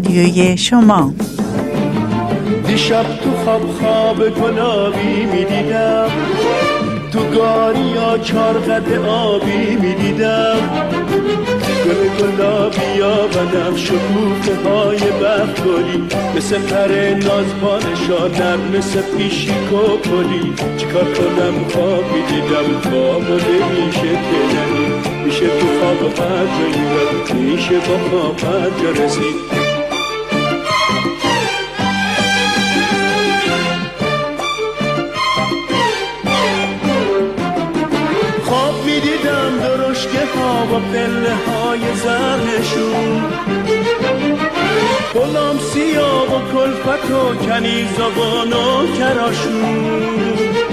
رادیوی شما. دیشب تو خواب خواب گلابی می‌دیدم. تو گاری یا چارقد آبی می‌دیدم. گل گلابی یا و شکوفه های بخگلی مثل پر نازبانشا نرم مثل پیشی کپلی چیکار کنم خواب می‌دیدم؟ خواب نمیشه که میشه تو خواب جایی میشه با خواب جا رسید با پله های زرنشون. غلام سیاه و کلفت و کنیز و کراشون.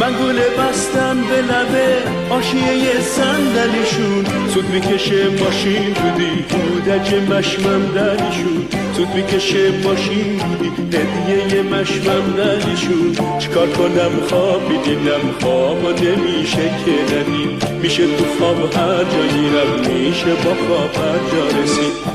من گله بستم به لبه آشیه صندلیشون. سود می‌کشه ماشین بودی کودک مشمم دلیشون سود می‌کشه ماشین بودی هدیه مشمم دلیشون چیکار کنم خواب دیدم خواب نمیشه که ندیم میشه تو خواب هر جا گیرم میشه با خواب هر جا رسید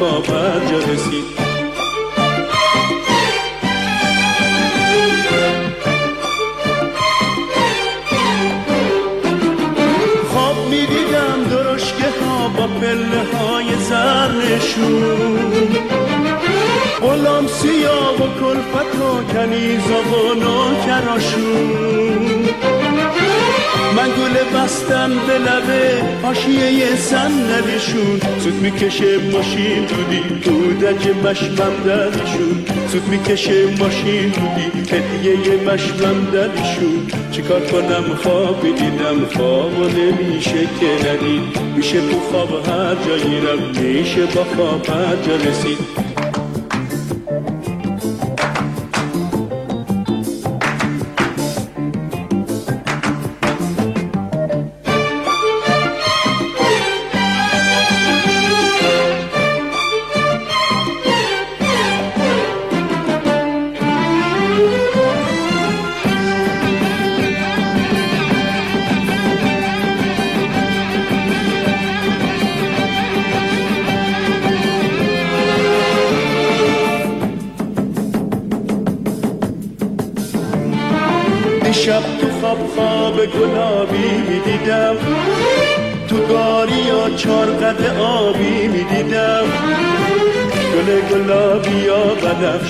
میشه صندلیشون سود می‌کشه ماشین دودی کودک مشمم دلیشون سود می‌کشه ماشین دودی هدیه مشمم دلیشون چیکار کنم؟ خواب دیدم خواب نمیشه که ندید. میشه تو خواب هر جا گیرم میشه با خواب هر جا رسید.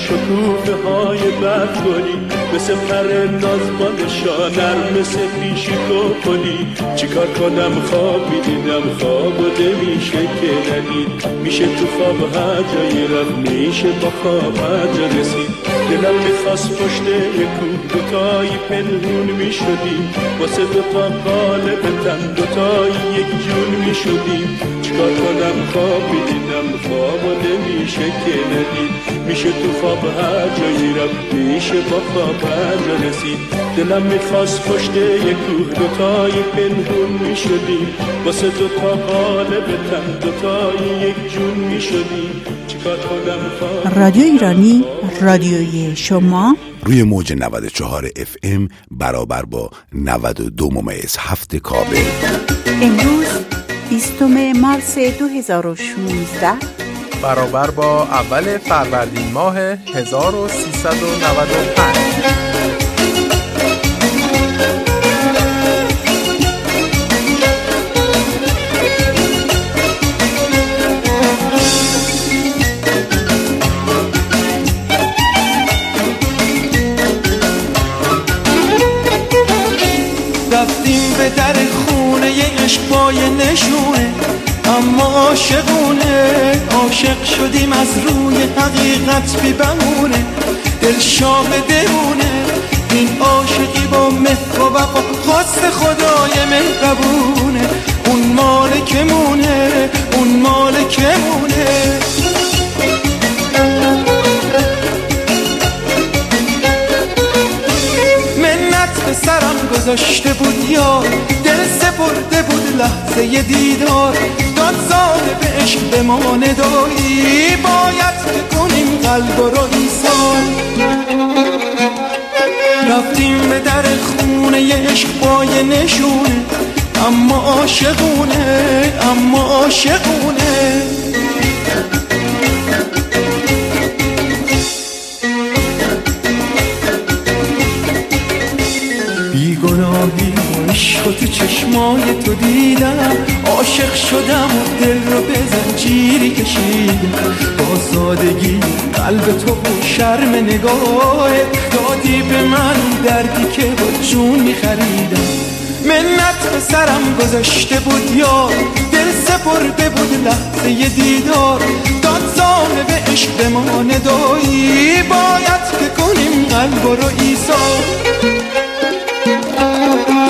شکوفه های گلی مثل پر نازمان شانر مثل پیشی کنی چیکار کنم خواب می‌دیدم خواب و میشه که ندید. میشه تو خواب هر جایی رفت میشه با خواب هر رسید. دلم می‌خواست پشت یک دوتایی پنهون می‌شدیم واسه دوتا قالب تن دوتایی یک جون می‌شدیم چیکار کنم خواب می‌دیدم؟ خواب نمیشه که ندید. میشه تو خواب هر جایی رفت میشه با خواب هر جا رسید. دلم می‌خواست پشت یک کوه دوتایی پنهون می‌شدیم واسه دوتا قالب تن دوتایی یک جون می‌شدیم رادیو ایرانی رادیوی شما. روی موج 94 اف ام برابر با 92 ممیز هفت کابل. امروز 20 مارس 2016 برابر با اول فروردین ماه 1395 نشونه اما عاشقونه. عاشق شدیم از روی حقیقت بی بمونه دل شاهدمونه این عاشقی با مهر و وفا خواست خدای مهربونه. اون مالکمونه اون مالکمونه. به سرم گذاشته بود یا دل سپرده بود لحظه دیدار. داد به عشق به ما ندایی باید کنیم قلب رو ایسان رفتیم به در خونه یه عشق بای نشونه اما عاشقونه اما عاشقونه. تو چشمای تو دیدم. عاشق شدم و دل رو به زنجیری کشیدم. با سادگی قلب تو و شرم نگاه. دادی به من دردی که با جون میخریدم. منت به سرم گذاشته بود یا دل سپرده بود لحظه دیدار. داد به عشق به ما ندایی. باید که کنیم قلب رو ایسا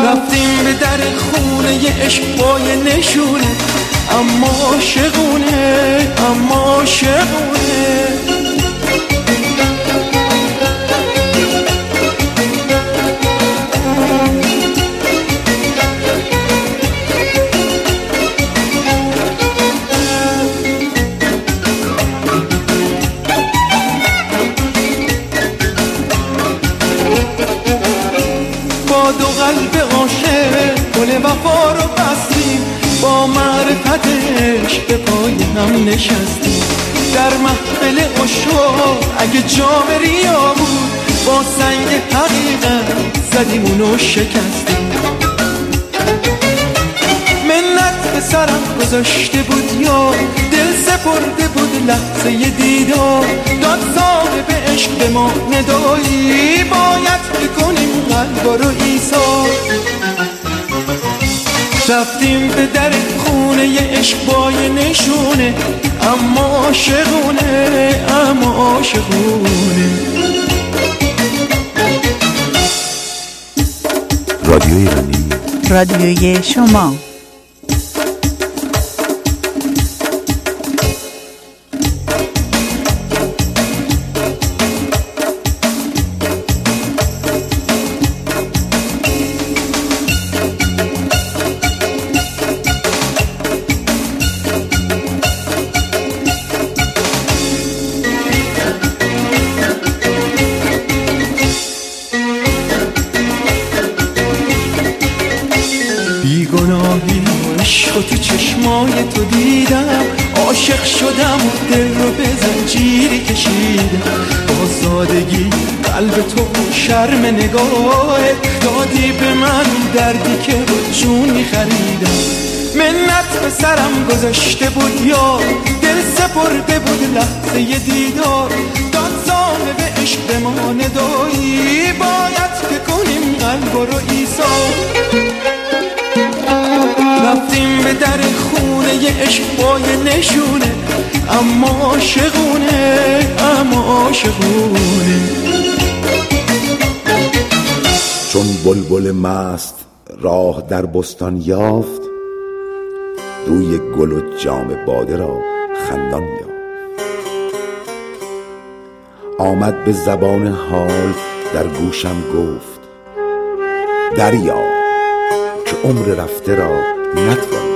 رفتیم به در خونه یه عشق بای نشونه. اما عاشقونه اما عاشقونه. پای هم نشستیم در محفل اشو اگه جام ریا بود با سنگ حقیقت زدیم اونو شکستیم منت به سرم گذاشته بود یا دل سپرده بود لحظه دیدار. داد به عشق به ما ندایی باید بکنیم قلب رو ایسا رفتیم به در خونه یه عشق بای نشونه. اما عاشقونه اما عاشقونه. رادیو ایرانی رادیوی شما. دادی به من دردی که با جون میخریدم منت به سرم گذاشته بود یا دل سپرده بود لحظه دیدار. داد به عشق ما ندایی. باید که کنیم قلب رو ایسا رفتیم به در خونه یه عشق بای نشونه. اما عاشقونه اما عاشقونه. چون بلبل مست راه در بستان یافت روی گل و جام باده را خندان یافت. آمد به زبان حال در گوشم گفت دریا که عمر رفته را نتوان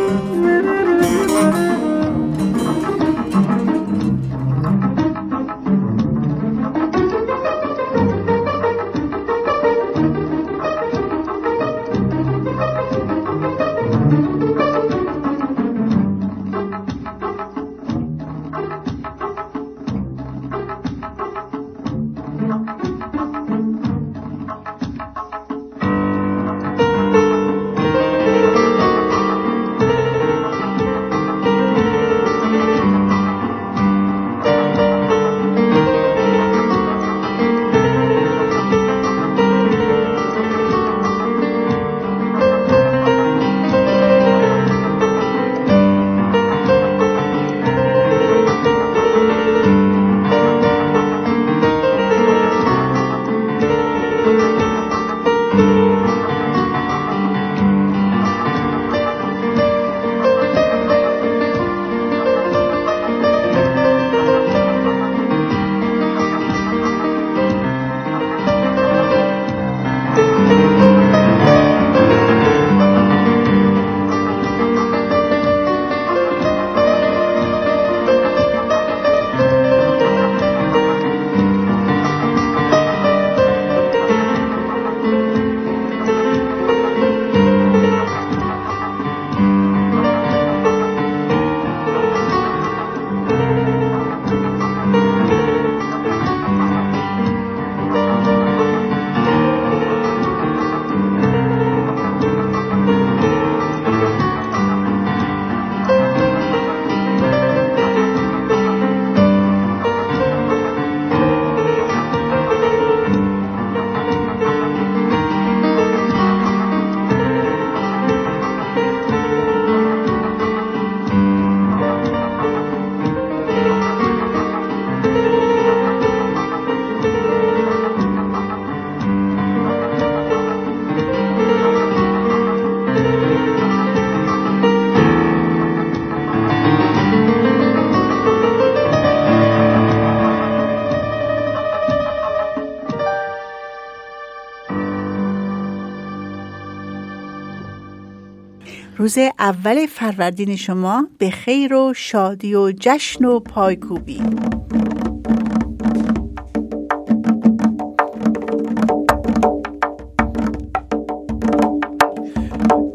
روز اول فروردین شما به خیر و شادی و جشن و پایکوبی.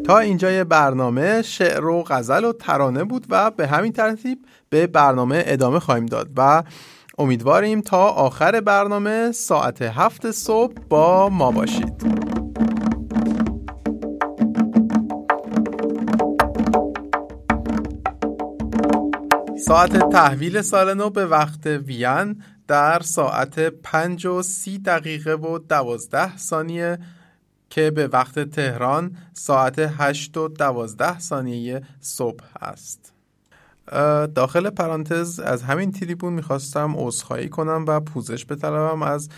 تا اینجای برنامه شعر و غزل و ترانه بود و به همین ترتیب به برنامه ادامه خواهیم داد و امیدواریم تا آخر برنامه ساعت هفت صبح با ما باشید. ساعت تحویل سال نو به وقت وین در ساعت پنج و سی دقیقه و دوازده ثانیه که به وقت تهران ساعت هشت و دوازده ثانیه صبح است. داخل پرانتز از همین تریبون می‌خواستم عذرخواهی کنم و پوزش بطلبم از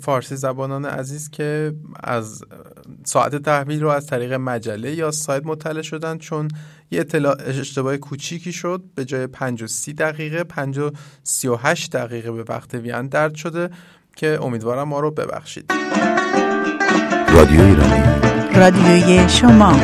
فارسی زبانان عزیز که از ساعت تحویل رو از طریق مجله یا سایت مطلع شدن چون یه اطلاع اشتباه کوچیکی شد. به جای 5 و 30 دقیقه 5 و 38 دقیقه به وقت وین درد شده که امیدوارم ما رو ببخشید. رادیو ایرانی. رادیوی شما.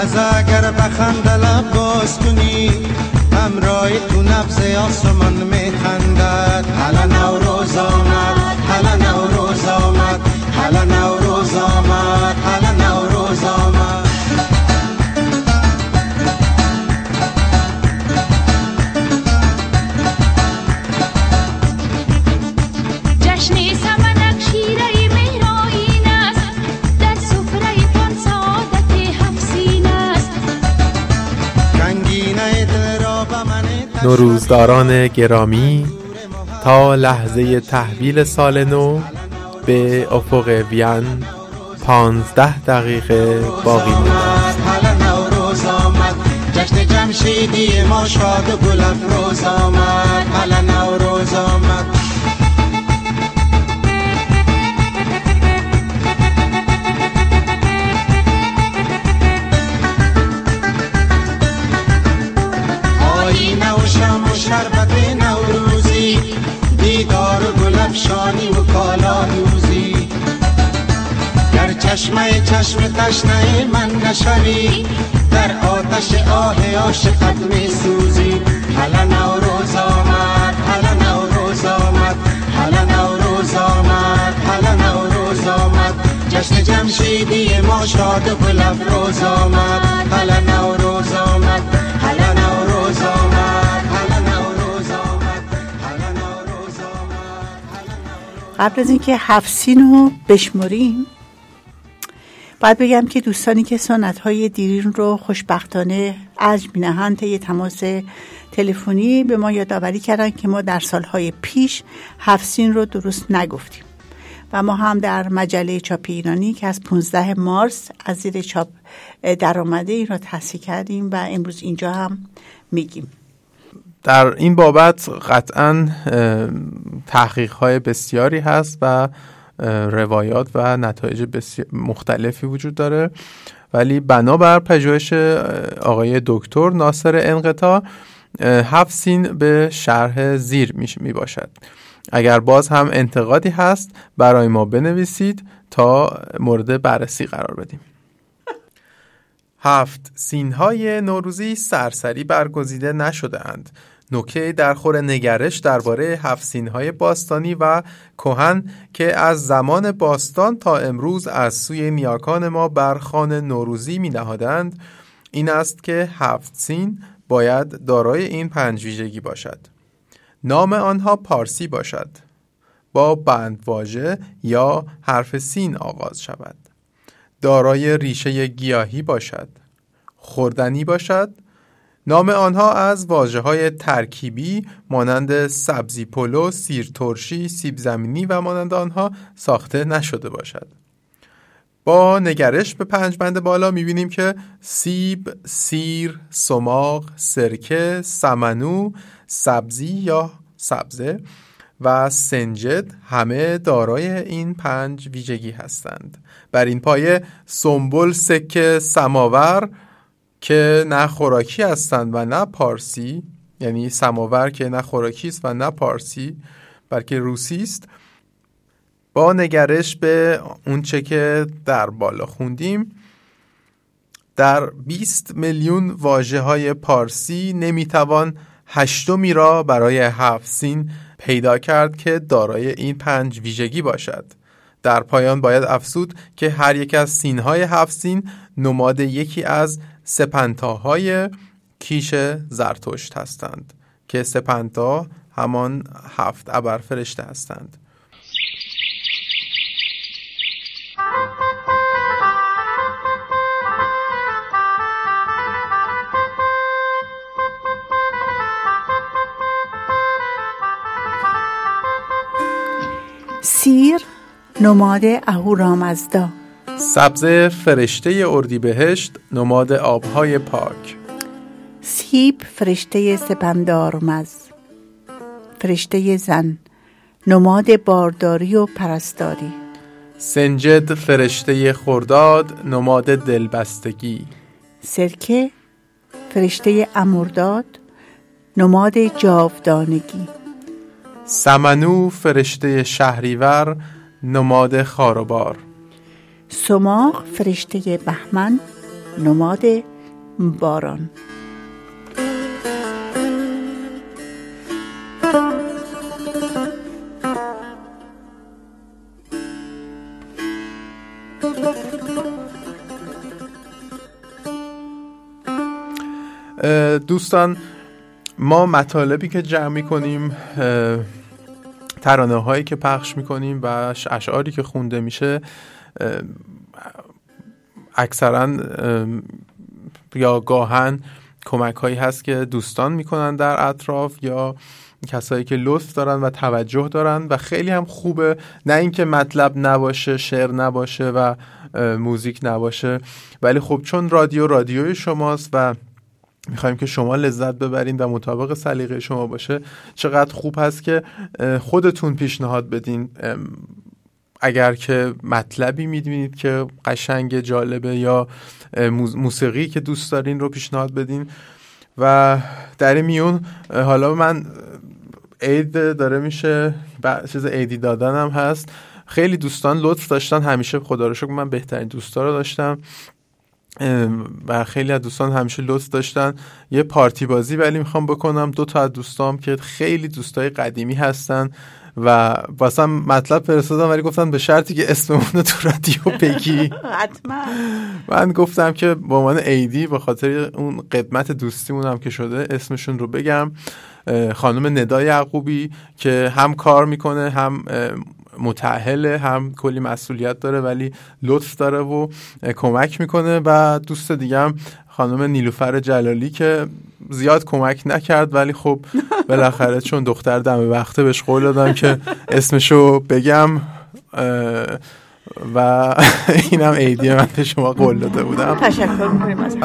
لحظه اگر بخنده لب باز کنی همراه تو نبز آسمان میخندد حالا نوروز نوروزداران گرامی تا لحظه تحویل سال نو به افق وین پانزده دقیقه باقی جشن جمشیدی ما شاد و گل افروز آمد. حالا نوروز آمد. افشانی و کالا دوزی گر چشمه چشم تشنه من نشوی در آتش آه عاشقت می سوزی حالا نوروز آمد حالا نوروز آمد حالا نوروز آمد حالا نوروز آمد. جشن جمشیدی ما شاد و گل افروز آمد حالا نوروز آمد. قبل از اینکه هفسین رو بشمریم باید بگم که دوستانی که سنت های دیرین رو خوشبختانه از مینهند طی تماس تلفنی به ما یادآوری کردن که ما در سالهای پیش هفسین رو درست نگفتیم و ما هم در مجله چاپ ایرانی که از 15 مارس از زیر چاپ در آمده این را تصحیح کردیم و امروز اینجا هم میگیم. در این بابت قطعا تحقیق های بسیاری هست و روایات و نتایج بسیار مختلفی وجود داره. ولی بنابر پژوهش آقای دکتر ناصر انقطاع اه، هفت سین به شرح زیر می باشد اگر باز هم انتقادی هست برای ما بنویسید تا مورد بررسی قرار بدیم. هفت سینهای نوروزی سرسری برگزیده نشده اند. نکته در خور نگرش درباره هفت های باستانی و کهن که از زمان باستان تا امروز از سوی نیاکان ما بر خان نوروزی می نهادند این است که هفت سین باید دارای این پنج ویژگی باشد. نام آنها پارسی باشد. با بندواژه یا حرف سین آغاز شود. دارای ریشه گیاهی باشد. خوردنی باشد نام آنها از واجه های ترکیبی مانند سبزی پلو، سیر ترشی، سیب زمینی و مانند آنها ساخته نشده باشد. با نگرش به پنج بند بالا می‌بینیم که سیب، سیر، سماق، سرکه، سمنو، سبزی یا سبزه و سنجد همه دارای این پنج ویژگی هستند. بر این پایه سنبل، سکه، سماور که نه خوراکی هستند و نه پارسی یعنی سماور که نه خوراکی است و نه پارسی بلکه روسی است با نگرش به اونچه که در بالا خوندیم. در 20 میلیون واجه های پارسی نمی‌توان هشتمی را برای هفت سین پیدا کرد که دارای این پنج ویژگی باشد. در پایان باید افسود که هر یک از سینهای هفت سین نماد یکی از سپنتاهای کیش زرتشت هستند که سپنتا همان هفت ابر فرشته هستند. سیر نماد اهورامزدا. سبز فرشته اردیبهشت نماد آبهای پاک. سیب فرشته سپندارمز فرشته زن نماد بارداری و پرستاری. سنجد فرشته خرداد نماد دلبستگی. سرکه فرشته امرداد نماد جاودانگی. سمنو فرشته شهریور نماد خاروبار. سماق فرشته بهمن نماد باران. دوستان ما مطالبی که جمع می کنیم ترانه هایی که پخش می کنیم و اشعاری که خونده میشه اکثرا یا گاهن کمک هایی هست که دوستان می‌کنن در اطراف یا کسایی که لطف دارن و توجه دارن و خیلی هم خوبه. نه اینکه مطلب نباشه شعر نباشه و موزیک نباشه. ولی خب چون رادیو رادیوی شماست و می‌خوایم که شما لذت ببرین و مطابق سلیقه شما باشه چقدر خوب هست که خودتون پیشنهاد بدین. اگر که مطلبی می‌دونید که قشنگ جالبه یا موسیقی که دوست دارین رو پیشنهاد بدین. و در میون حالا من عید داره میشه چیز عیدی دادن هست. خیلی دوستان لطف داشتن. همیشه خدا رو شکر من بهترین دوستا رو داشتم. و خیلی از دوستان همیشه لطف داشتن. یه پارتی بازی ولی می‌خوام بکنم. دو تا از دوستام که خیلی دوستای قدیمی هستن. و واسه مطلب فرستادم ولی گفتن به شرطی که اسممون تو رادیو بگی. حتما. من گفتم که با عنوان ایدی به خاطر اون قدمت دوستیمون هم که شده اسمشون رو بگم خانم ندا یعقوبی که هم کار می‌کنه هم متعهله هم کلی مسئولیت داره ولی لطف داره و کمک می‌کنه و دوست دیگم خانم نیلوفر جلالی که زیاد کمک نکرد ولی خب بالاخره چون دختر دم وقته بهش قول دادم که اسمشو بگم و اینم عیدی من به شما قول داده بودم. تشکر می‌کنیم از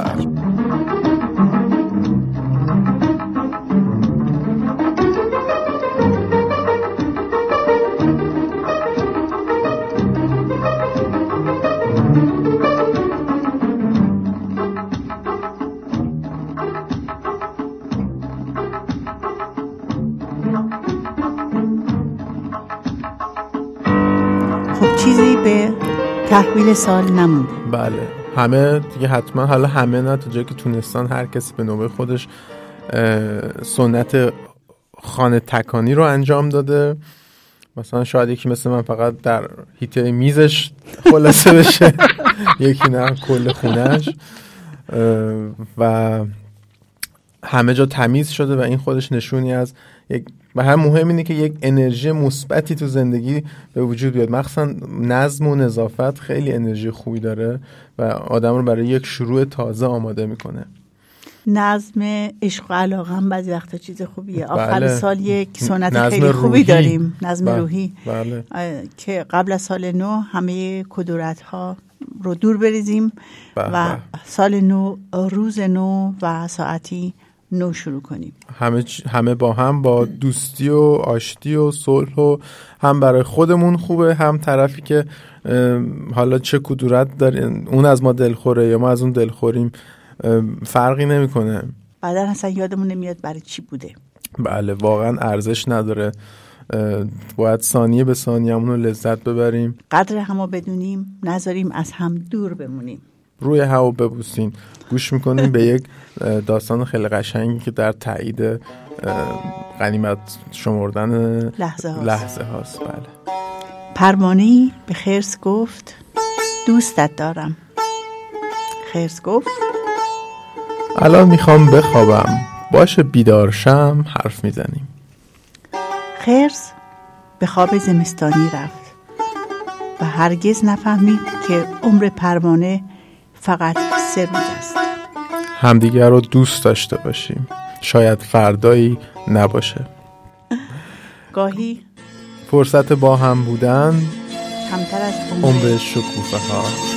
چیزی به تحویل سال نمونده بله. همه دیگه حتما حالا همه نه تا جایی که تونستان هر کسی به نوبه خودش سنت خانه تکانی رو انجام داده. مثلا شاید یکی مثل من فقط در هیته میزش خلاصه بشه یکی نه کل خونش و همه جا تمیز شده و این خودش نشونی از یک و هم مهم اینه که یک انرژی مثبتی تو زندگی به وجود بیاد مخصوصا نظم و نظافت خیلی انرژی خوبی داره و آدم رو برای یک شروع تازه آماده می‌کنه نظم عشق و علاقه هم بعضی وقتا چیز خوبیه آخر بله. سال یک سنت خیلی خوبی روحی. داریم نظم بله. روحی بله که قبل از سال نو همه کدورت ها رو دور بریزیم به و به. سال نو روز نو و ساعتی نو شروع کنیم. همه همه با هم با دوستی و آشتی و صلح و هم برای خودمون خوبه هم طرفی که حالا چه کدورت دارین اون از ما دلخوره یا ما از اون دلخوریم فرقی نمی‌کنه. بعدا اصلا یادمون نمیاد برای چی بوده. بله واقعا ارزش نداره. باید ثانیه به ثانیه‌مون رو لذت ببریم. قدر همو بدونیم نذاریم از هم دور بمونیم. روی هوا ببوسین. گوش می‌کنیم به یک داستان خیلی قشنگی که در تایید غنیمت شمردن لحظه هاست. لحظه هاست. بله. پروانه به خرس گفت دوستت دارم. خرس گفت الان می‌خوام بخوابم. باشه بیدارشم حرف می‌زنیم. خرس به خواب زمستانی رفت و هرگز نفهمید که عمر پروانه فقط سه روز است. همدیگر رو دوست داشته باشیم. شاید فردایی نباشه. گاهی فرصت با هم بودن کمتر از عمر. عمر شکوفه ها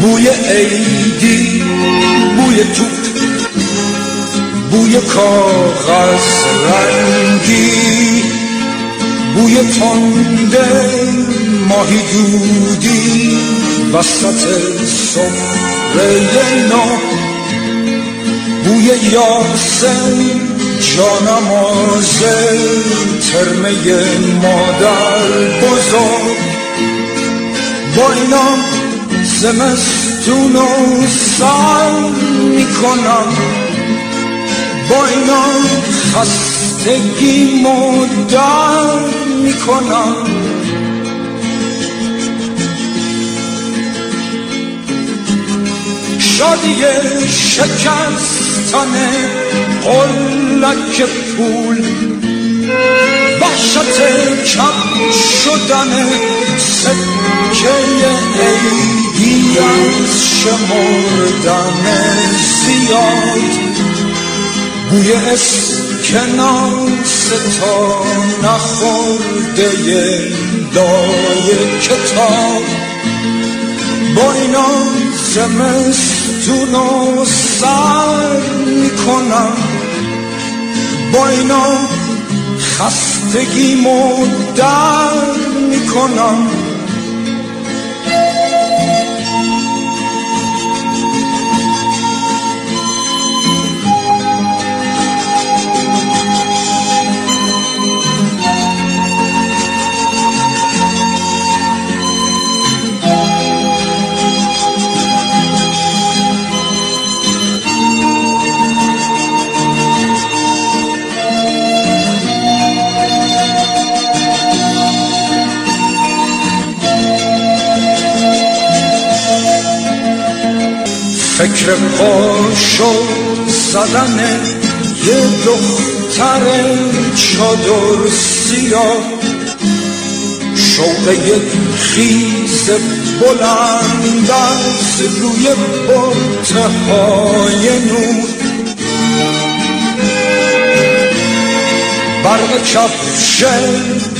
بوی عیدی بوی توپ بوی کاغذ رنگی بوی تنده ماهی دودی وسط سفره نو بوی یاسم جانماز ترمه مادر بزرگ. با اینا زمستون و سر می‌کنم با اینا خستگی مدر می‌کنم. شادی شکستن قلک پول وحشت کم شدن سکه عیدی از شمردن زیاد. بوی اسکناس تا نخورده لای کتاب. با اینا زمستون و سر می‌کنم. با اینا خستگی در می‌کنم. فکر پاشو زدن یه دختر چادر سیاه. شوق یک خیز بلند از روی برته های نور. برق کفش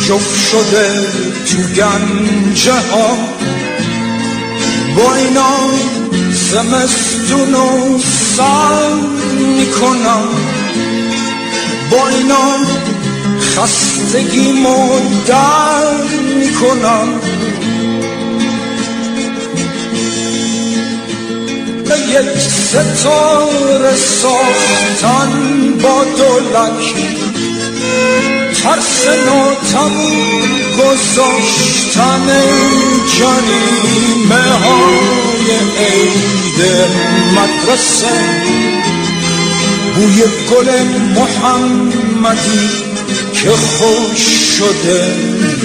جفت شده تو گنجه ها. با اینا زمستون و سر می‌کنم با اینا خستگی در می‌کنم. یک ستاره ساختن با دولک ترس ناتمون گذاشتن جریمه های عید مدرسه. بوی گل محمدی که خوش شده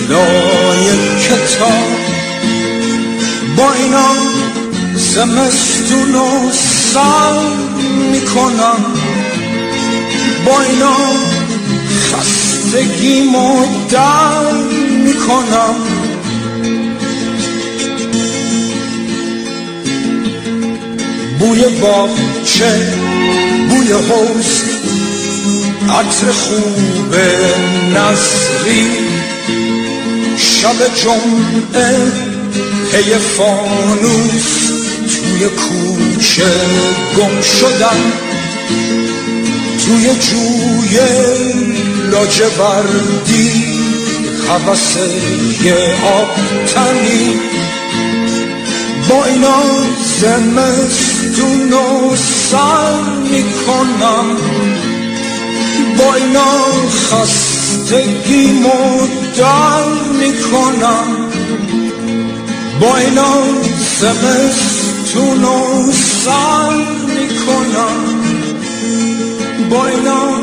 لای کتاب. با اینا زمستون و سر می‌کنم. با اینا خستگی در می‌کنم. بوی باغچه بوی حوز عطر خوب نصری شب جمعه پی فانوس. توی کوچه گم شدم. توی جوی لاجوردی. حوثه آب تنی با اینا زمستون و سر می‌کنم. با اینا خستگی مدر می‌کنم. با اینا زمستون و سر می‌کنم. با اینا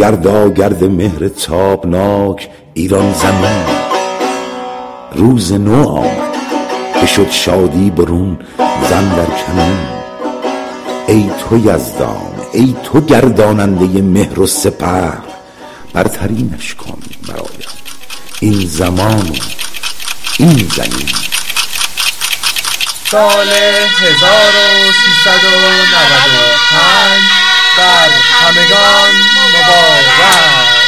گردا گرد مهر تابناک ایران زمین روز نو آمد که شد شادی برون زن در کمین ای تو یزدان ای تو گرداننده مهر و سپر برترینش کن برایم این زمان این زمین. سال 1395 بر همگان مبارک.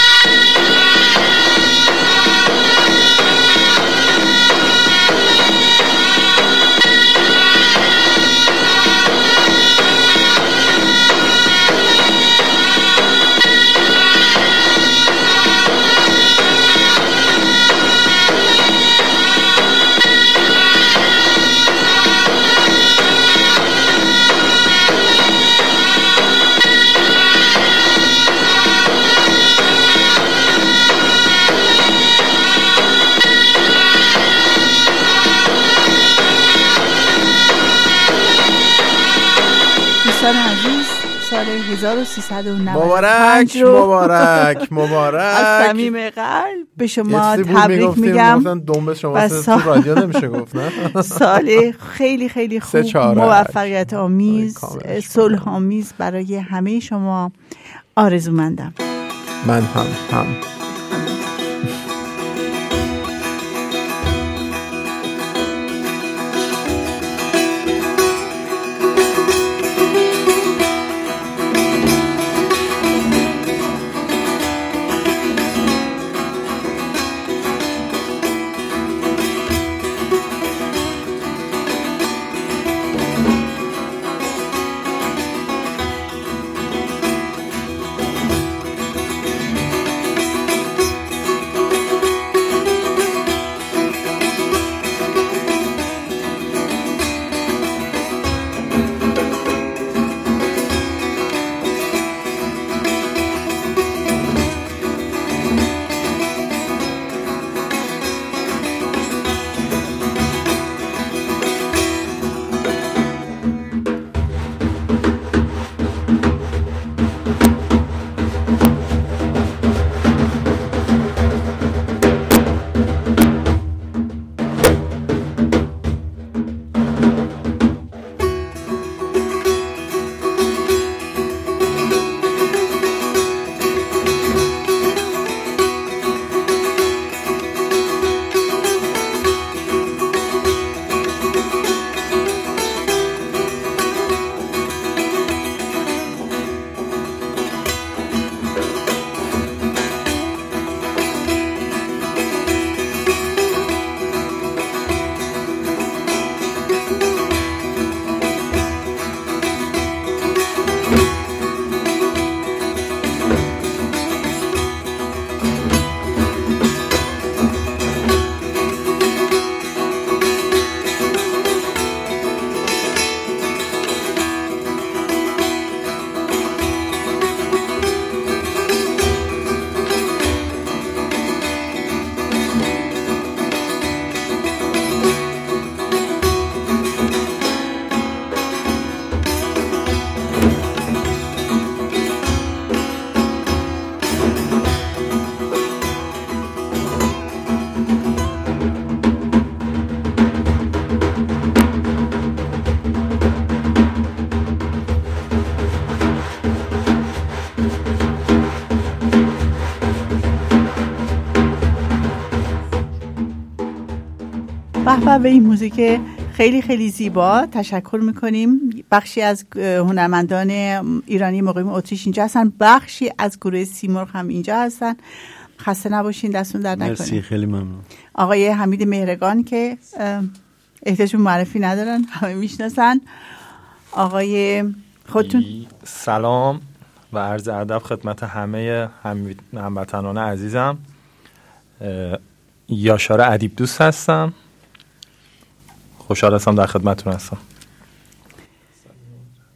1395 مبارک رو. مبارک از مبارک صمیم قلب به شما تبریک میگم. شما و سه- تو سال- رادیو نمیشه گفت نه؟ سال خیلی خیلی خوب. موفقیت آمیز صلح آمیز برای همه شما. آرزومندم. من هم هم. به به این موزیک خیلی خیلی زیبا. تشکر می‌کنیم. بخشی از هنرمندان ایرانی مقیم اتریش اینجا هستن. بخشی از گروه سیمرغ هم اینجا هستن. خسته نباشین دستون در مرسی نکنین خیلی ممنون. آقای حمید مهرگان که احتیاج معرفی ندارن همه می‌شناسن. آقای خودتون. سلام و عرض ادب خدمت همه هم- هموطنان عزیزم. یاشار ادیب دوست هستم. خوشحال هستم در خدمتتون هستم.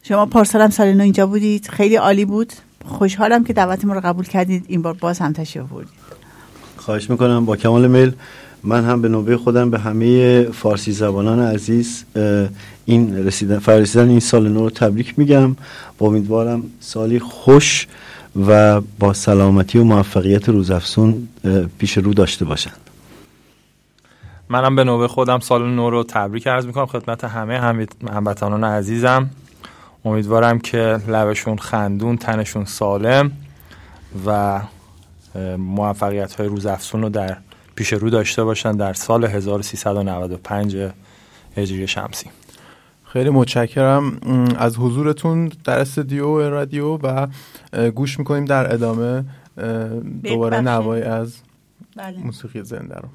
شما پارسال هم سال نو اینجا بودید. خیلی عالی بود. خوشحالم که دعوت ما رو قبول کردید. این بار باز هم تشریف آوردید. خواهش می‌کنم. با کمال میل من هم به نوبه خودم به همه فارسی زبانان عزیز این رسیدن فرسیدن این سال نو رو تبریک میگم. با امیدوارم سالی خوش و با سلامتی و موفقیت روزافزون پیش رو داشته باشند منم به نوبه خودم سال نو رو تبریک عرض می‌کنم خدمت همه هم- هموطنان عزیزم امیدوارم که لبشون خندون تنشون سالم و موفقیت های روزافزون رو در پیش رو داشته باشن در سال 1395 هجری شمسی خیلی متشکرم از حضورتون در استودیو رادیو و گوش می‌کنیم در ادامه دوباره بخش. نوای از بله. موسیقی زنده رو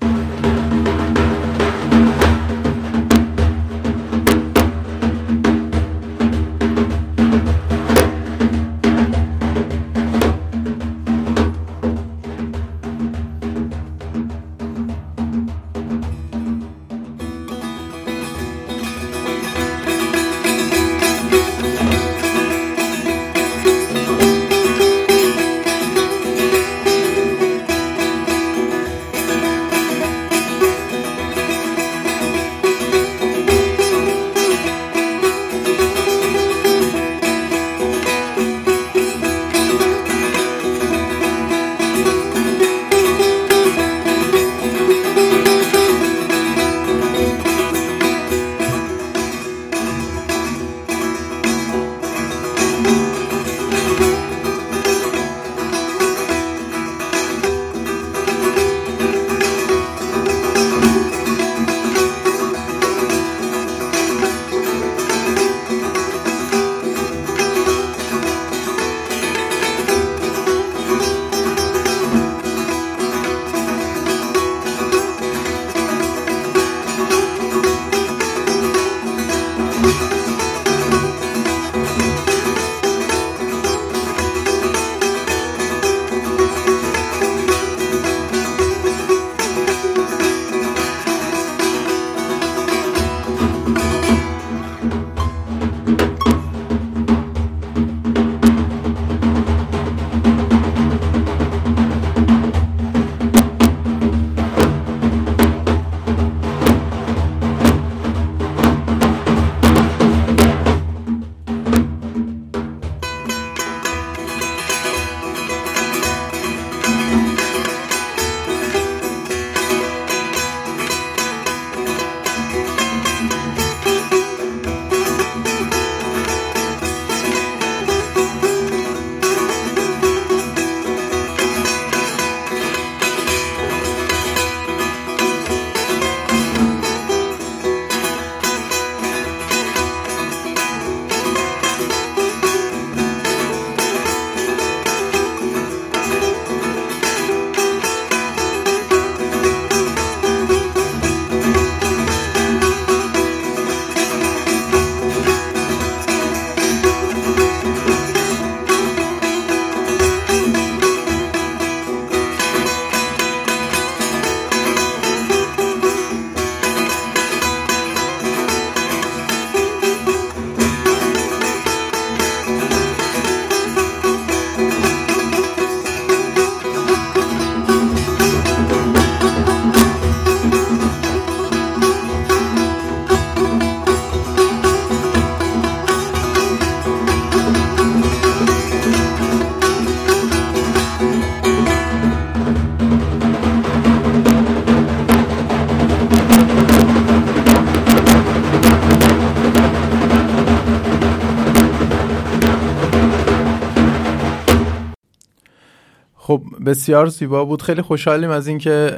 بسیار زیبا بود. خیلی خوشحالیم از اینکه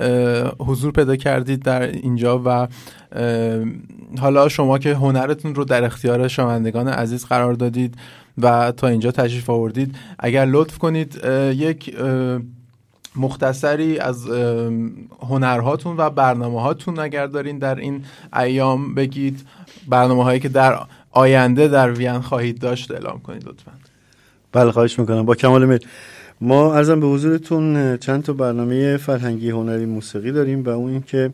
حضور پیدا کردید در اینجا و حالا شما که هنرتون رو در اختیار شنوندگان عزیز قرار دادید و تا اینجا تشریف آوردید اگر لطف کنید یک مختصری از هنرهاتون و برنامه هاتون اگر دارین در این ایام بگید برنامه هایی که در آینده در وین خواهید داشت اعلام کنید لطفا. بله خواهش می‌کنم. با کمال میل ما ارزم به حضورتون چند تا برنامه فرهنگی هنری موسیقی داریم و اون این که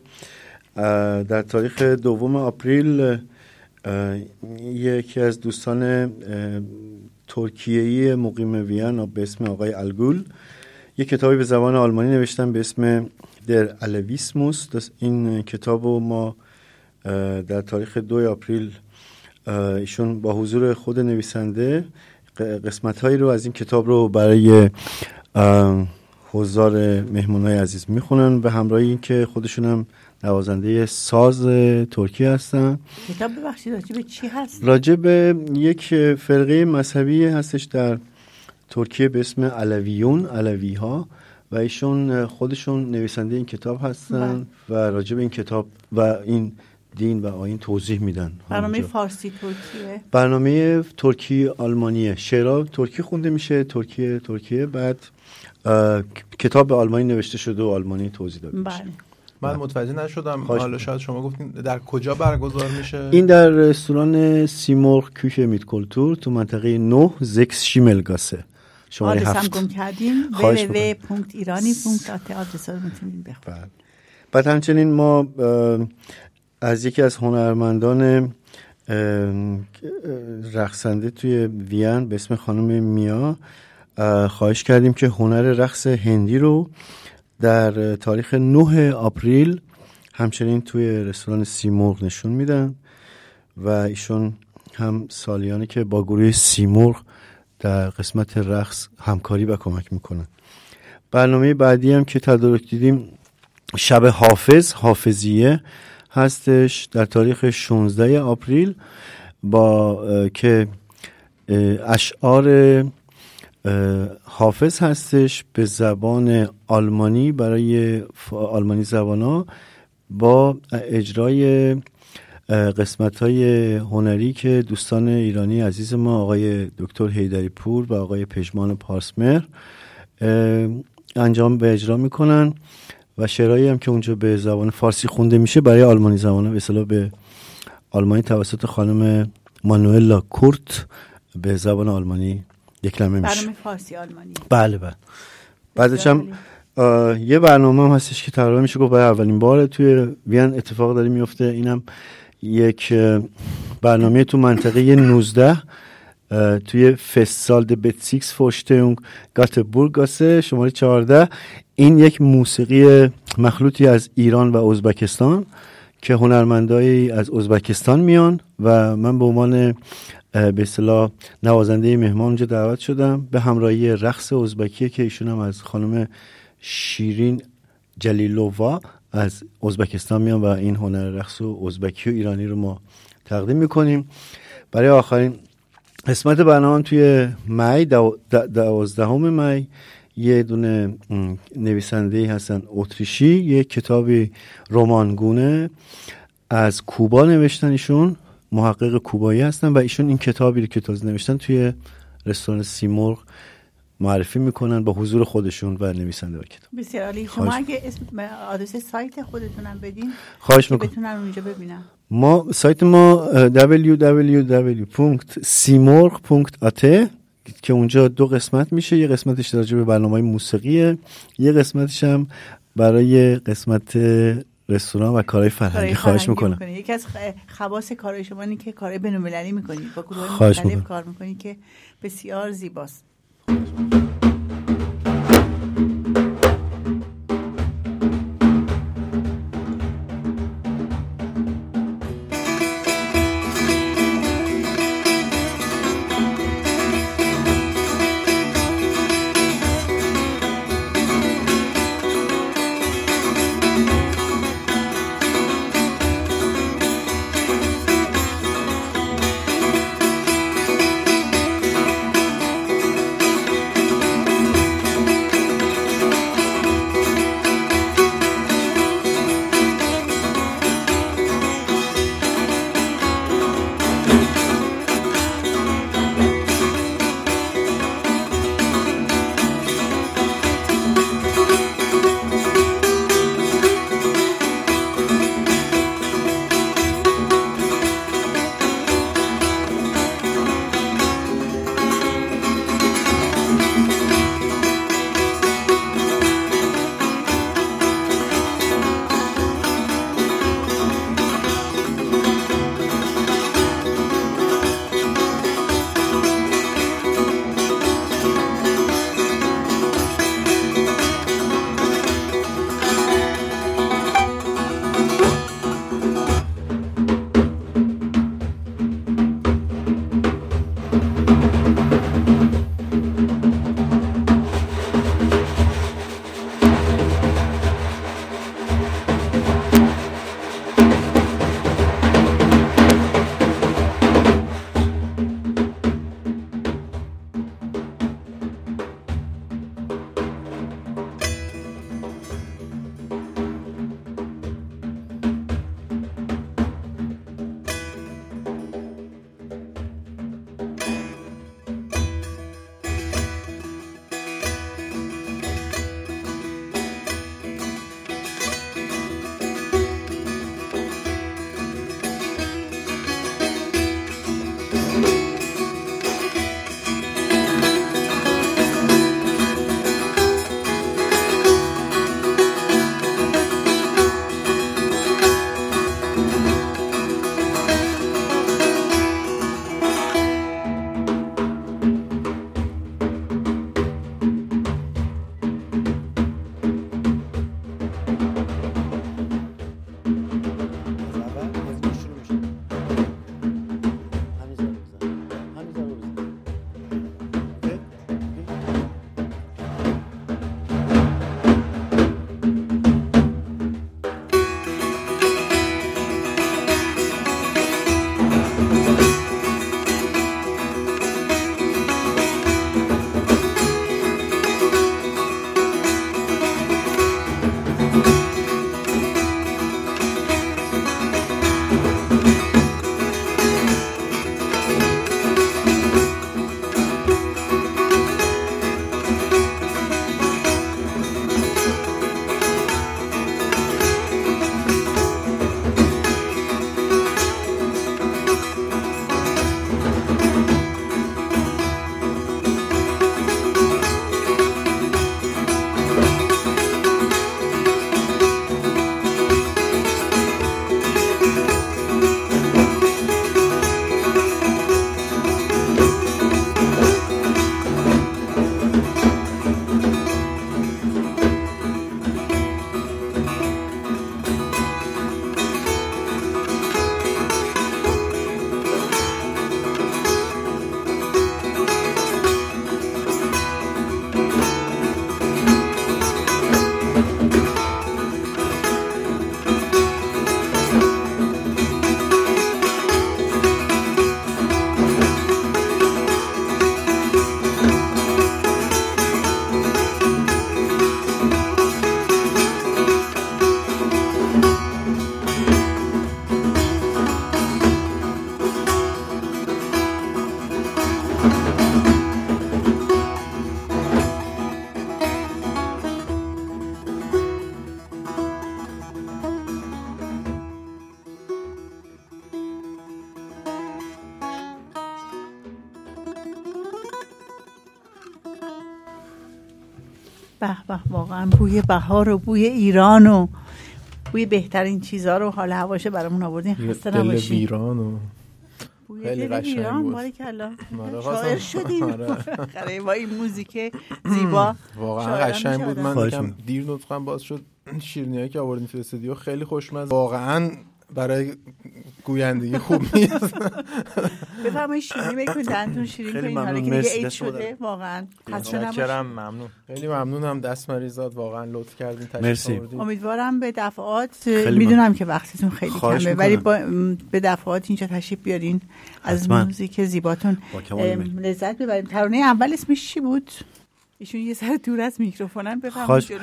اه، در تاریخ دوم آپریل یکی از دوستان اه، ترکیه‌ای مقیم وین به اسم آقای الگول یک کتابی به زبان آلمانی نوشتن به اسم در الویسموس. این کتاب رو ما در تاریخ دو آپریل اه، ایشون با حضور خود نویسنده قسمت هایی رو از این کتاب رو برای حضار مهمون های عزیز می‌خونن به همراه این که خودشون هم نوازنده ساز ترکیه هستن. کتاب ببخشید راجع به چی هست؟ راجع به یک فرقه مذهبی هستش در ترکیه به اسم علویون علوی ها و ایشون خودشون نویسنده این کتاب هستن و راجع به این کتاب و این دین و آین توضیح میدن. برنامه همونجا. فارسی ترکیه. برنامه ترکی آلمانیه. شعرها ترکی خونده میشه ترکیه ترکیه. بعد کتاب به آلمانی نوشته شده و آلمانی توضیح داده میشه. بله. من متوجه نشدم. حالا. شاید شما گفتین در کجا برگزار میشه؟ این در رستوران سیمرغ کوشه میت کلتور تو منطقه 9 زکس شیملگاسه. شماره آدرس هم هفت. گم کردیم. www.irani.at آدرس رو می‌تونید بخونید بله. بعد همچنین ما از یکی از هنرمندان رقصنده توی وین به اسم خانم میا اه، خواهش کردیم که هنر رقص هندی رو در تاریخ 9 آپریل همچنین توی رستوران سیمرغ نشون میدن و ایشون هم سالیانه که با گروه سیمرغ در قسمت رقص همکاری و کمک می‌کنن. برنامه بعدی هم که تدارک دیدیم شب حافظ حافظیه هستش در تاریخ 16 آپریل با که اشعار حافظ هستش به زبان آلمانی برای آلمانی زبانا با اجرای قسمت های هنری که دوستان ایرانی عزیز ما آقای دکتر هیدری پور و آقای پژمان پارسمر انجام به اجرا می‌کنن. و شعرهایی هم که اونجا به زبان فارسی خونده میشه برای آلمانی زبان به به آلمانی توسط خانم مانوئلا کورت به زبان آلمانی دکلمه میشه. برنامه فارسی آلمانی. بله بله. بعدش هم یه برنامه هم هستش که تقریبا میشه گفت برای اولین بار توی وین اتفاق داره میفته. اینم یک برنامه تو منطقه 19 اه، توی فستسال د بتسیکس فورشتونگ گاتبورگاسه شماره 14 این یک موسیقی مخلوطی از ایران و ازبکستان که هنرمندایی از ازبکستان میان و من به عنوان به اصطلاح نوازنده مهمان اونجا دعوت شدم به همراهی رقص ازبکیه که ایشون هم از خانم شیرین جلیلووا از ازبکستان میان و این هنر رقص و ازبکی و ایرانی رو ما تقدیم می‌کنیم. برای آخرین قسمت برنامه توی می دوازدهم می یه دونه نویسنده هستن اتریشی یه کتابی رمانگونه از کوبا نوشتن ایشون محقق کوبایی هستن و ایشون این کتابی رو که تازه نوشتن توی رستوران سیمرغ معرفی می‌کنن با حضور خودشون و نویسنده و کتاب. بسیار عالی. شما اگه اسم آدرس سایت خودتونم بدین خواهش می‌کنم. بتونن اونجا ببینم. ما سایت ما www.simorg.at که اونجا دو قسمت میشه. یه قسمتش راجع به برنامه های موسیقیه. یه قسمتش هم برای قسمت رستوران و کارهای فرهنگی. خواهش می‌کنم. یکی از خواص کارهای شما اینه که کارهای بین‌المللی می‌کنید با گروه مختلف. کار می‌کنید که بسیار زیباست. Thank you. واقعا بوی بهار و بوی ایران و بوی بهترین چیزها رو حال هواشه برامون آوردین خسته دل نباشین ویران و بوی خیلی قشنگ ایران بود. آره، شاعر شدیم آره. با این موزیک زیبا واقعا قشنگ بود. من. دیر نطقم باز شد شیرینیایی که آوردین تو استودیو خیلی خوشمزه واقعا برای گویندگی خوب نیست بفرمایید شیرینی بکنید دهنتون شیرین خیلی کنید حالا ممنون. که دیگه مرسی. عید شده واقعا متشکرم ممنون خیلی ممنونم دست مریزاد واقعا لطف کردین مرسی. امیدوارم به دفعات می‌دونم که وقتتون خیلی کمه ولی به دفعات اینجا تشریف بیارین از. موزیک زیباتون. لذت ببریم ترانه اول اسمش چی بود ایشون یه سر دور از میکروفونن بفرمایید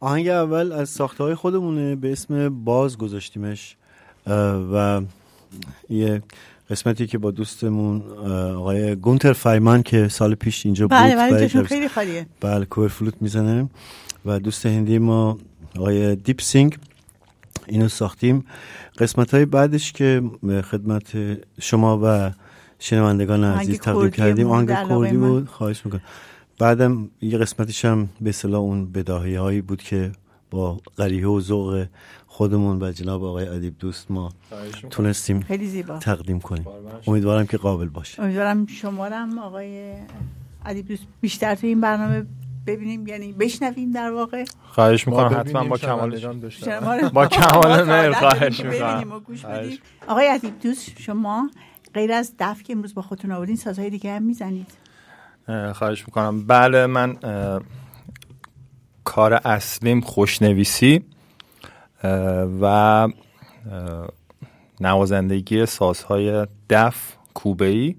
آهنگ اول از ساخته های خودمونه به اسم باز گذاشتیمش و یه قسمتی که با دوستمون آقای گونتر فایمان که سال پیش اینجا بود بله بله خیلی خالیه. بله Querflöte می‌زنه. و دوست هندی ما آقای دیپ سینگ اینو ساختیم. قسمت های بعدش که خدمت شما و شنوندگان عزیز تقدیم کردی کردیم آهنگ کردی. بود خواهش می‌کنم. بعدم یه قسمتش هم به اصطلاح اون بداهه هایی بود که با قریحه و ذوق خودمون و جناب آقای ادیب دوست ما تونستیم خیلی زیبا. تقدیم کنیم. امیدوارم که قابل باشه. امیدوارم شمارم آقای ادیب دوست بیشتر تو این برنامه ببینیم یعنی بشنویم در واقع. خواهش می‌کنم. حتما با کمال. شما. با کمال میل سعادت خواهش می‌کنم. آقای ادیب دوست شما غیر از دف که امروز با خودتون آوردین سازهای دیگه هم می‌زنید. خواهش می‌کنم. بله من کار اصلیم خوشنویسی و نوازندگی سازهای دف کوبه‌ای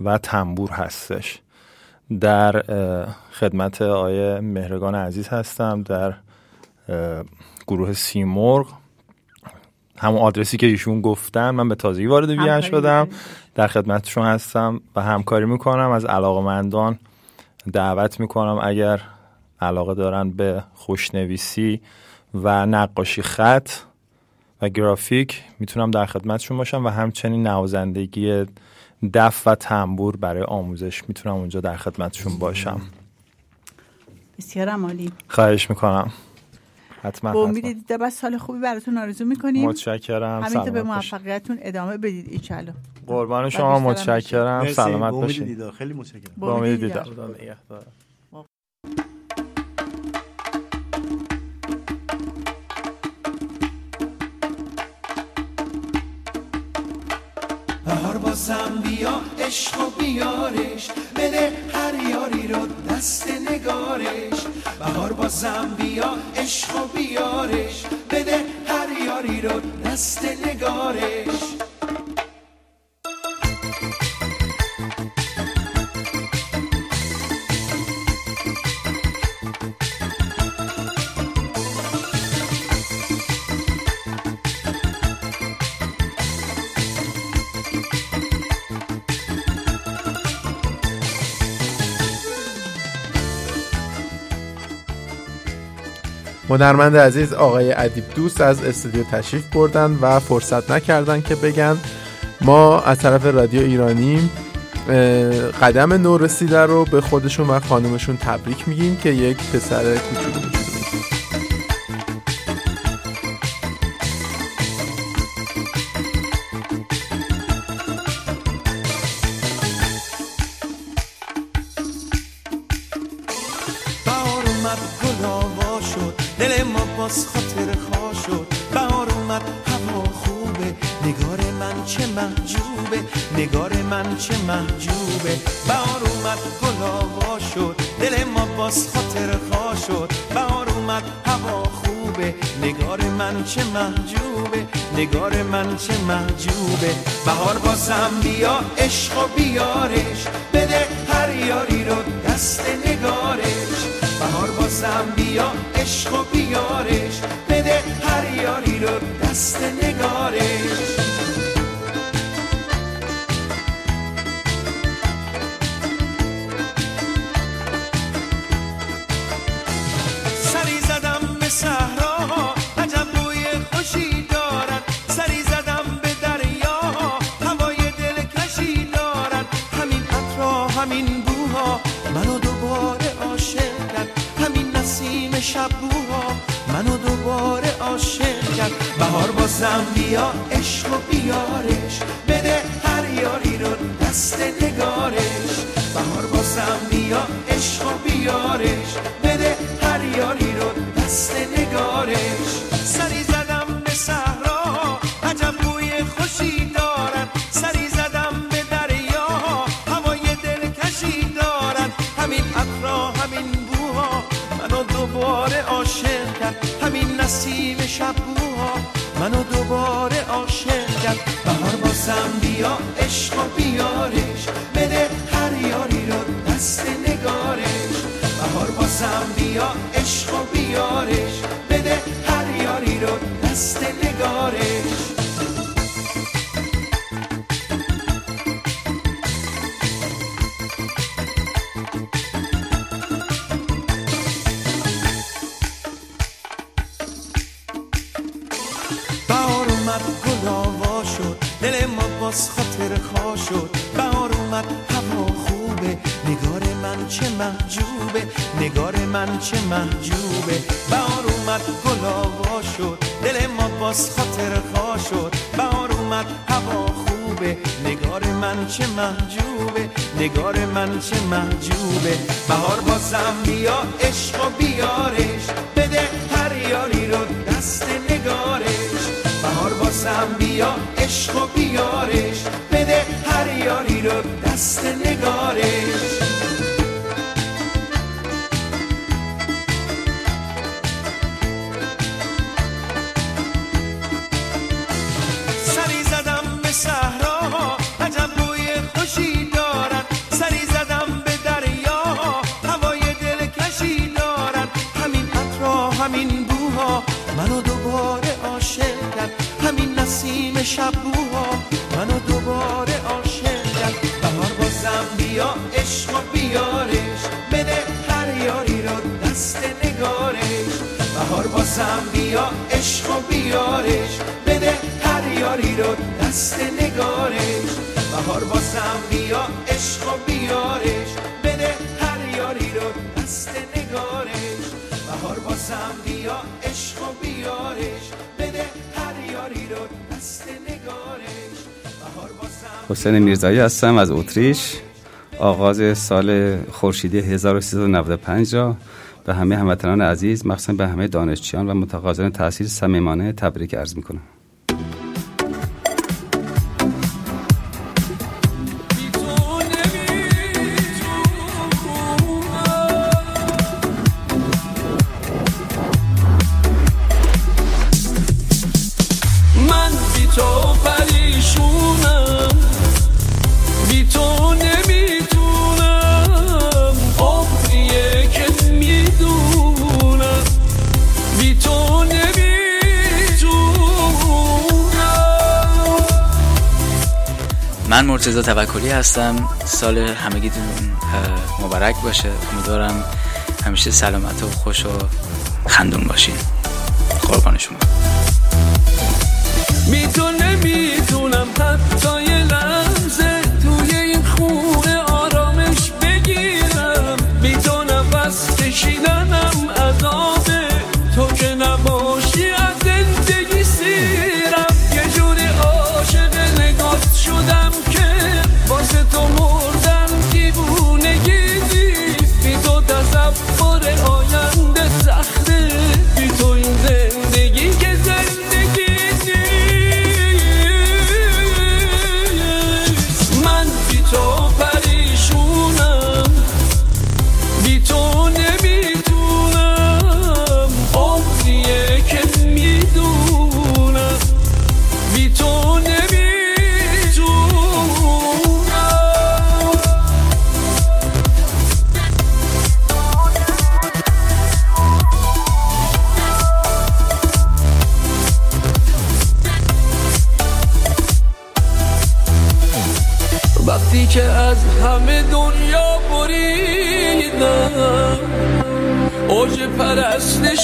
و تنبور هستش. در خدمت آقای مهرگان عزیز هستم. در گروه سیمرغ. همون آدرسی که ایشون گفتن من به تازگی وارد ویان شدم. در خدمتشون هستم و همکاری می‌کنم. از علاقمندان دعوت می‌کنم اگر علاقه دارن به خوشنویسی و نقاشی خط و گرافیک می‌تونم در خدمتشون باشم و همچنین نوازندگی دف و تنبور برای آموزش می‌تونم اونجا در خدمتشون باشم. بسیار عالی خواهش می‌کنم. حتما, با. امید بس سال خوبی براتون آرزو می‌کنیم. متشکرم. همینطور به. موفقیتتون ادامه بدید ایشالله قربان شما متشکرم. سلامت باشید. خیلی متشکرم. با امید دیدار. بهار بازم بیا عشق و بیارش. بده هر یاری رو دست نگارش. بهار بازم بیا عشق و بیارش. بده هر یاری رو دست نگارش. هنرمند عزیز آقای ادیب دوست از استودیو تشریف بردن و فرصت نکردن که بگن ما از طرف رادیو ایرانی اه، قدم نو رسیده رو به خودشون و خانومشون تبریک میگیم که یک پسر کوچولو. چه محجوبه نگار من چه محجوبه. بهار بازم بیا عشق و بیارش. بده هر یاری رو دست نگارش. بهار بازم بیا عشق و بیارش. بده هر یاری رو دست منو دوباره عاشق کرد. همین نسیم شب منو دوباره عاشق کرد. بهار بازم بیا عشق و بیارش. بده هر یاری رو دست نگارش. بهار بازم بیا عشق و بیارش. بده هر یاری رو دست نگارش. بهار بازم بیا عشق و بیارش. بده هر یاری رو دست نگارش. بهار بازم بیا حسین میرزایی هستم از اتریش. آغاز سال خورشیدی 1395 را به همه هموطنان عزیز مخصوصا به همه دانشجویان و متقاضیان تحصیل صمیمانه تبریک عرض می‌کنم. هستم. سال همگیتون مبارک باشه. امیدوارم همیشه سلامت و خوش و خندون باشین. قربان شما. می‌تونم می‌تونم حتی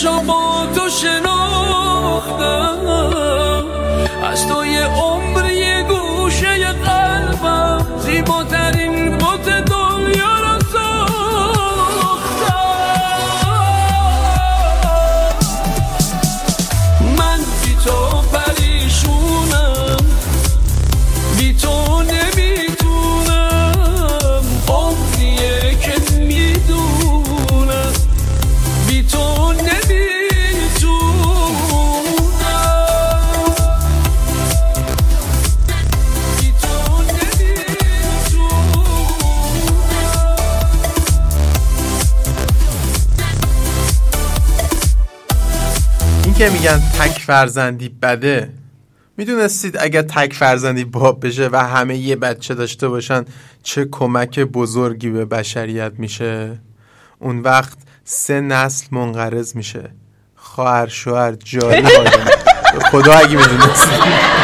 شما تو شناختم. از تو یه تک فرزندی بده. می‌دونستید اگر تک فرزندی باب بشه و همه یه بچه داشته باشن چه کمک بزرگی به بشریت میشه؟ اون وقت سه نسل منقرض میشه. خواهر شوهر جاری خدا اگه می‌دونستید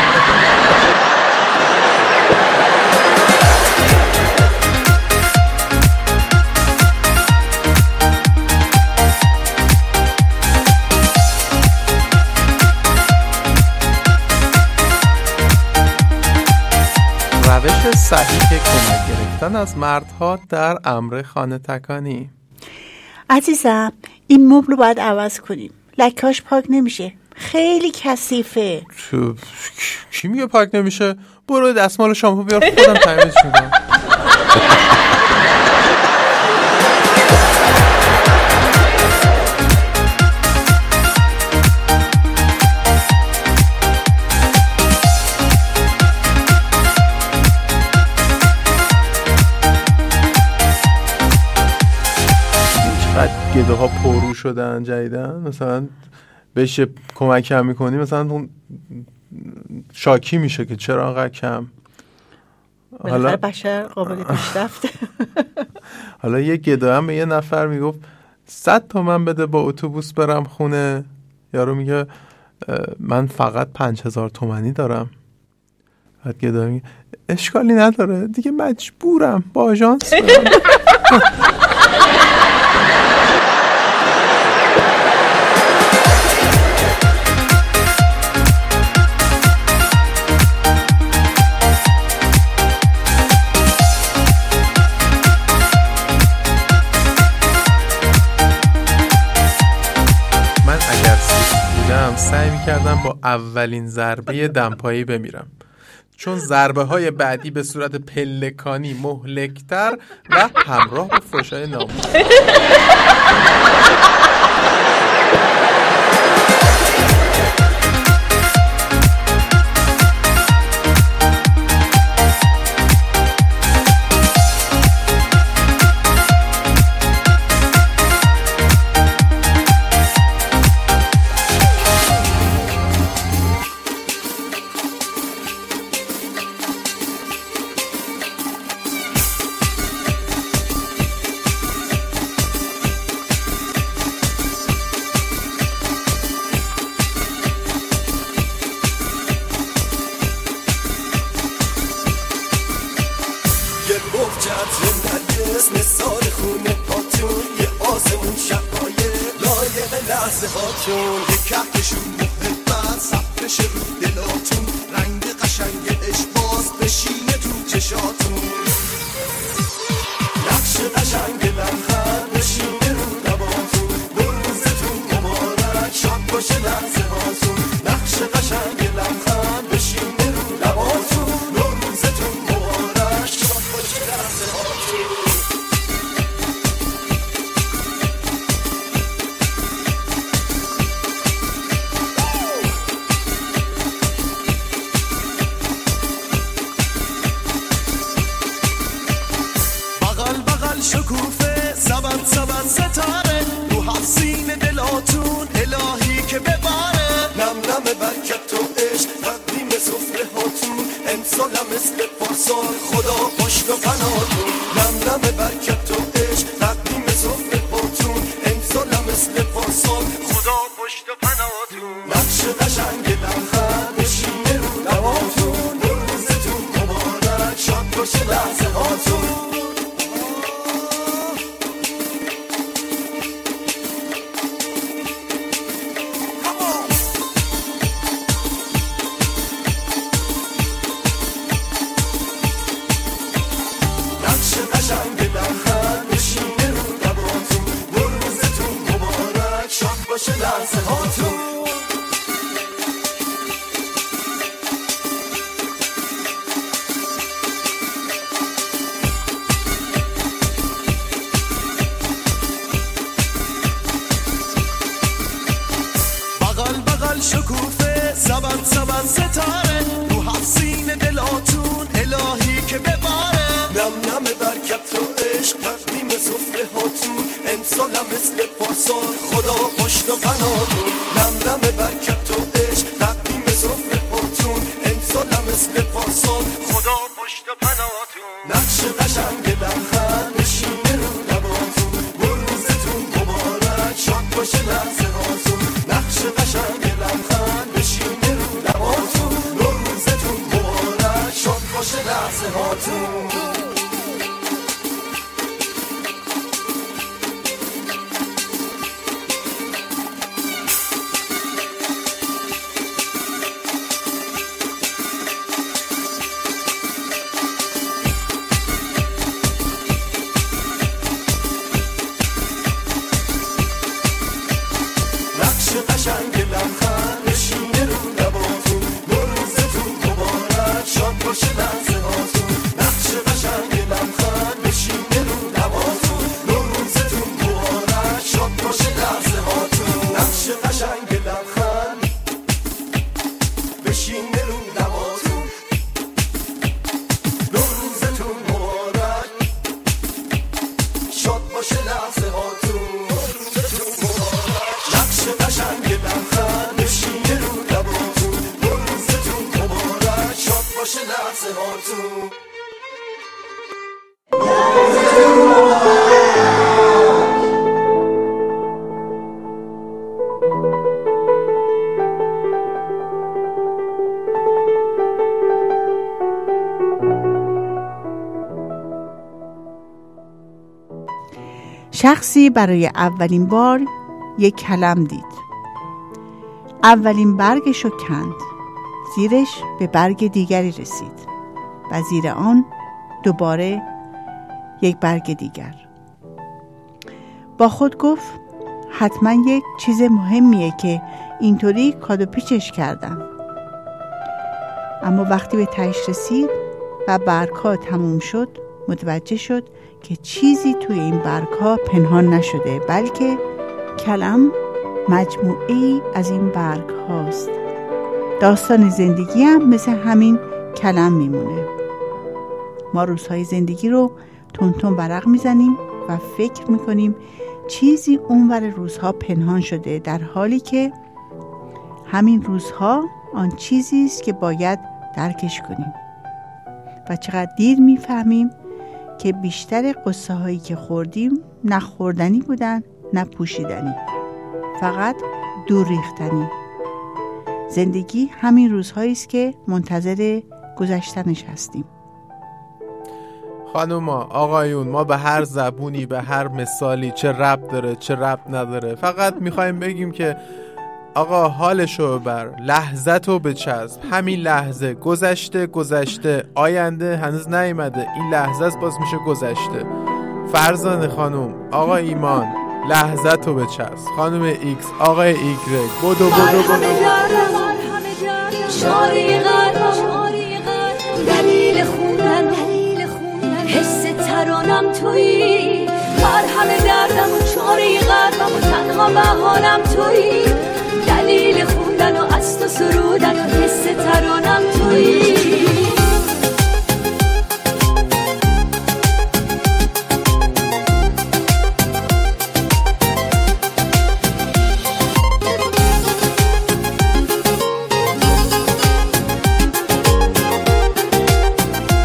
صحیح کمک گرفتن از مردها در امر خانه تکانی. عزیزم این مبل رو باید عوض کنیم. لکاش پاک نمیشه. خیلی کثیفه. کی میگه پاک نمیشه؟ برو دستمال شامپو بیار خودم تمیزش می‌کنم شدن جدیدن. مثلا بهش کمک هم می‌کنی مثلا اون شاکی میشه که چرا انقدر کم. بالاخره بشر قابل پیشرفته حالا یه گدا به یه نفر می‌گفت صد تومن بده با اتوبوس برم خونه. یارو میگه من فقط پنج هزار تومنی دارم. بعد گدا میگه اشکالی نداره دیگه مجبورم با آژانس. می‌کردم با اولین ضربه دمپایی بمیرم. چون ضربه های بعدی به صورت پلکانی مهلکتر و همراه با فشای ناموس. پارسال خدا پشت و پناتون شخصی برای اولین بار یک کلم دید. اولین برگش رو کند. زیرش به برگ دیگری رسید. و زیر آن دوباره یک برگ دیگر. با خود گفت حتما یک چیز مهمیه که اینطوری کادو پیچش کردم. اما وقتی به تهش رسید و برگها تموم شد متوجه شد که چیزی توی این برگها پنهان نشده بلکه کلم مجموعه ای از این برگ هاست داستان زندگی هم مثل همین کلم میمونه. ما روزهای زندگی رو تون برق می‌زنیم و فکر می‌کنیم چیزی اونور روزها پنهان شده در حالی که همین روزها آن چیزی است که باید درکش کنیم. و چقدر دیر می‌فهمیم که بیشتر قصه هایی که خوردیم نه خوردنی بودن نه پوشیدنی. فقط دور ریختنی. زندگی همین روزهایی است که منتظر گذشتنش هستیم. خانوما آقایون ما به هر زبونی به هر مثالی چه رب داره چه رب نداره فقط می‌خوایم بگیم که آقا حالشو ببر لحظتو بچسب. همین لحظه گذشته گذشته آینده هنوز نیومده. این لحظه است باز میشه گذشته. فرزان خانم آقا ایمان لحظتو بچسب. خانم ایکس آقای ایگرگ بدو بدو قلبم دلیل خوندن حس ترانم تویی. مرهم دردم و چاری قلبم و تنها بهانم تویی. دلیل خوندن و از تو سرودن و حس ترانم تویی.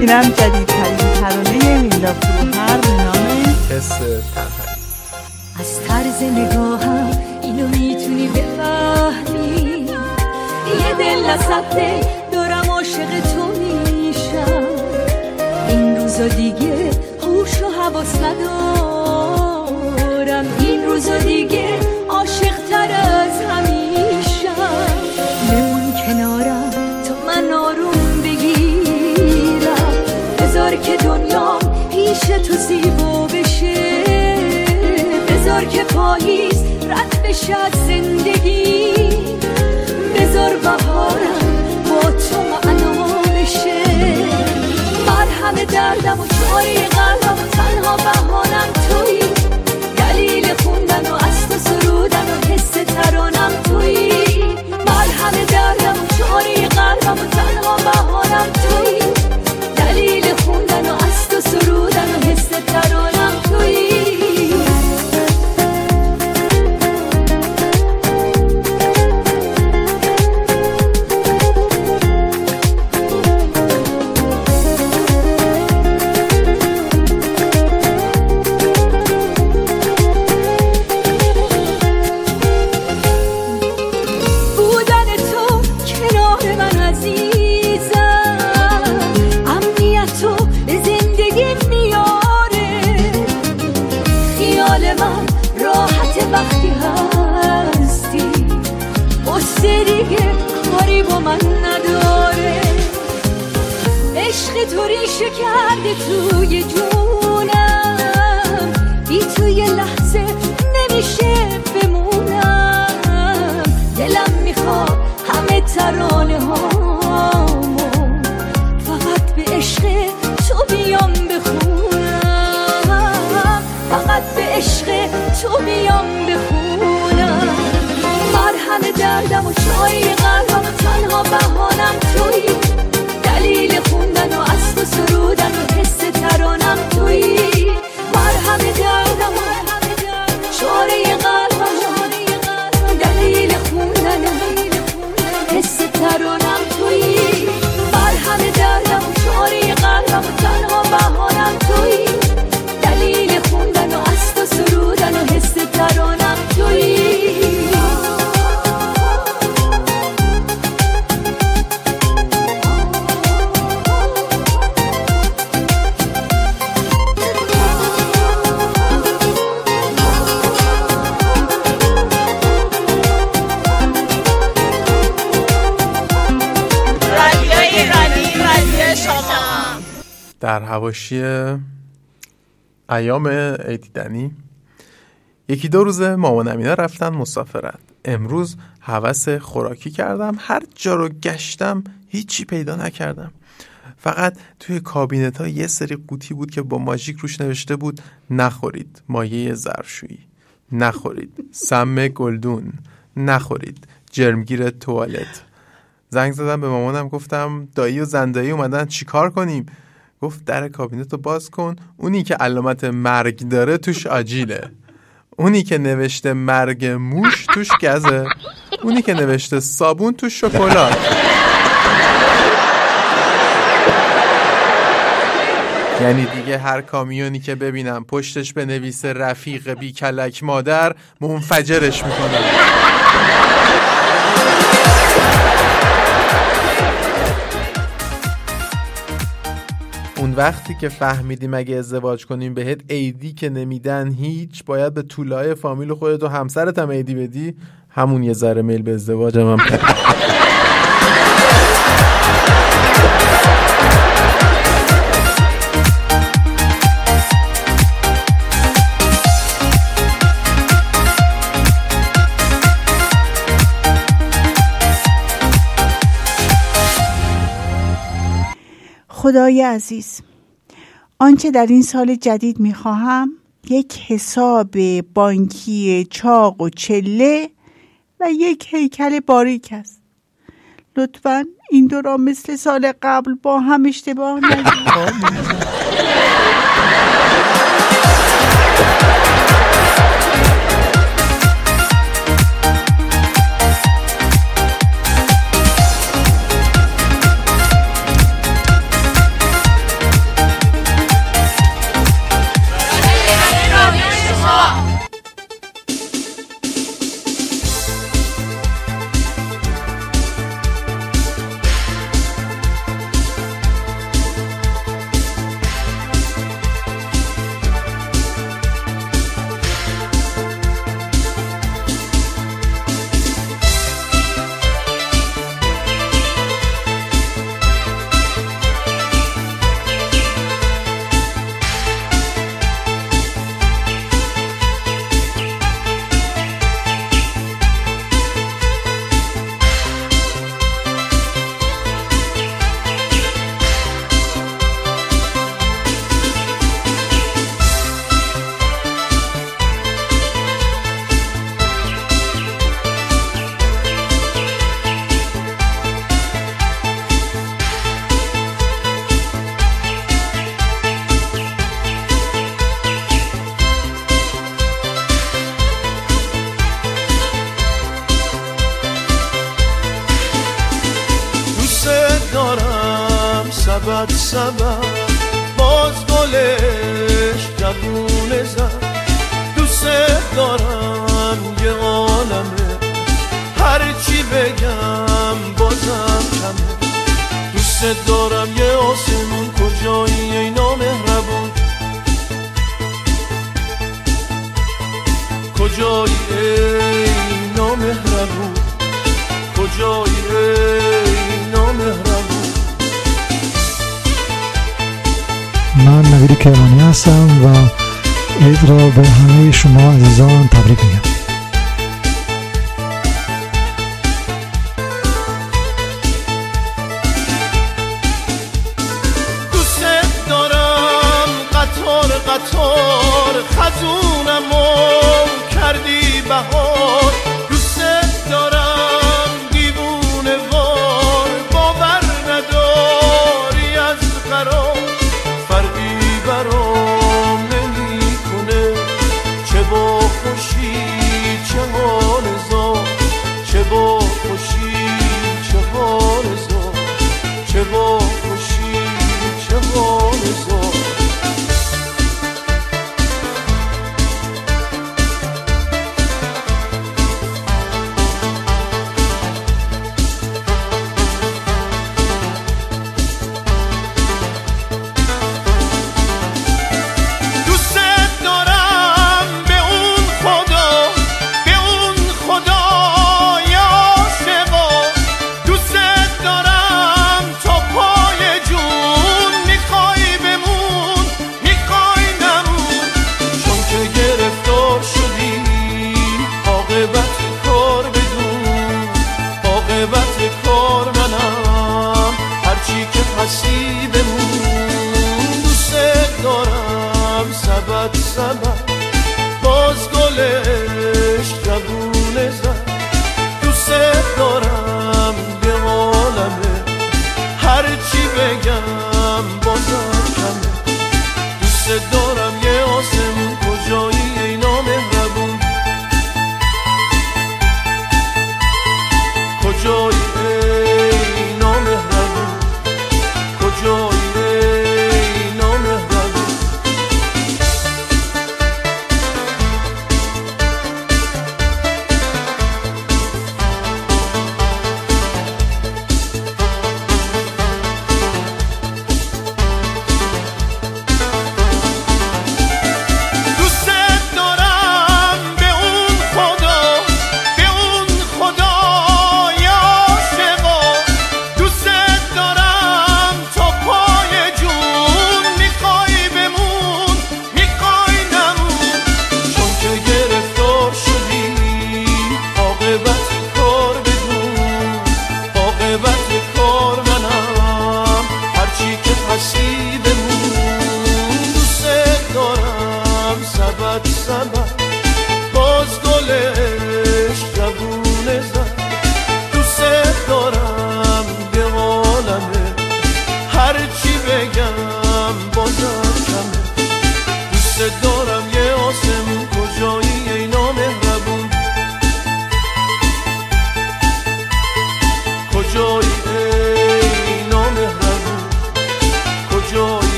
اینم جدیدترین ترانه میلا نسفته دارم عاشق تو میشم. این روزا دیگه هوش و حواس ندارم. این روزا دیگه عاشق تر از همیشم. بمون کنارم تا من آروم بگیرم. بذار که دنیا پیش تو زیبا بشه. بذار که پاییز رد بشه زندگی. دردم و چاری قلبم و تنها بهانم تویی. هواشی ایام عیدیدنی یکی دو روزه مامان امینا رفتن مسافرت. امروز هوس خوراکی کردم. هر جا رو گشتم هیچی پیدا نکردم. فقط توی کابینت ها یه سری قوطی بود که با ماژیک روش نوشته بود نخورید. مایه ظرفشویی. نخورید. سم گلدون. نخورید. جرمگیر توالت. زنگ زدم به مامانم گفتم دایی و زندایی اومدن چیکار کنیم؟ گفت در کابینت رو باز کن. اونی که علامت مرگ داره توش آجیله. اونی که نوشته مرگ موش توش گزه. اونی که نوشته صابون توش شکلات. یعنی دیگه هر کامیونی که ببینم پشتش به نویس رفیق بی کلک مادر منفجرش می‌کنم. اون وقتی که فهمیدیم اگه ازدواج کنیم بهت ایدی که نمیدن هیچ باید به طولای فامیل خودت و همسرت هم ایدی بدی. همون یه ذره میل به ازدواج هم, خدای عزیز آنچه در این سال جدید می‌خواهم یک حساب بانکی چاق و چله و یک هیکل باریک است. لطفا این دو را مثل سال قبل با هم اشتباه نگیرید. را به همه شما عزیزان تبریک میگم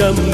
Jamie.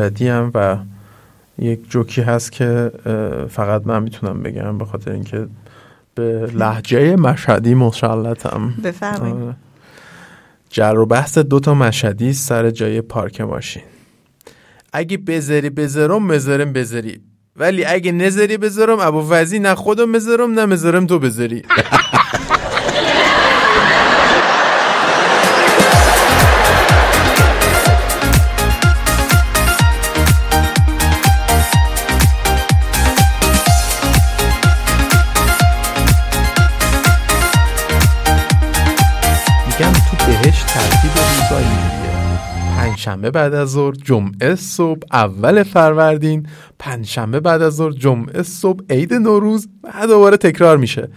مشهدی هم و یک جوکی هست که فقط من می‌تونم بگم به خاطر اینکه به لحجه مشهدی مسلطم بفرمایید. آره. جر و بحث دوتا مشهدی سر جای پارک ماشین اگه بذاری بذارم مذارم بذاری ولی اگه نذاری بذارم ابو وزی نه خودم بذارم نه مذارم تو بذاری پنجشنبه بعد از ظهر جمعه صبح اول فروردین پنجشنبه بعد از ظهر جمعه صبح عید نوروز و دوباره تکرار میشه.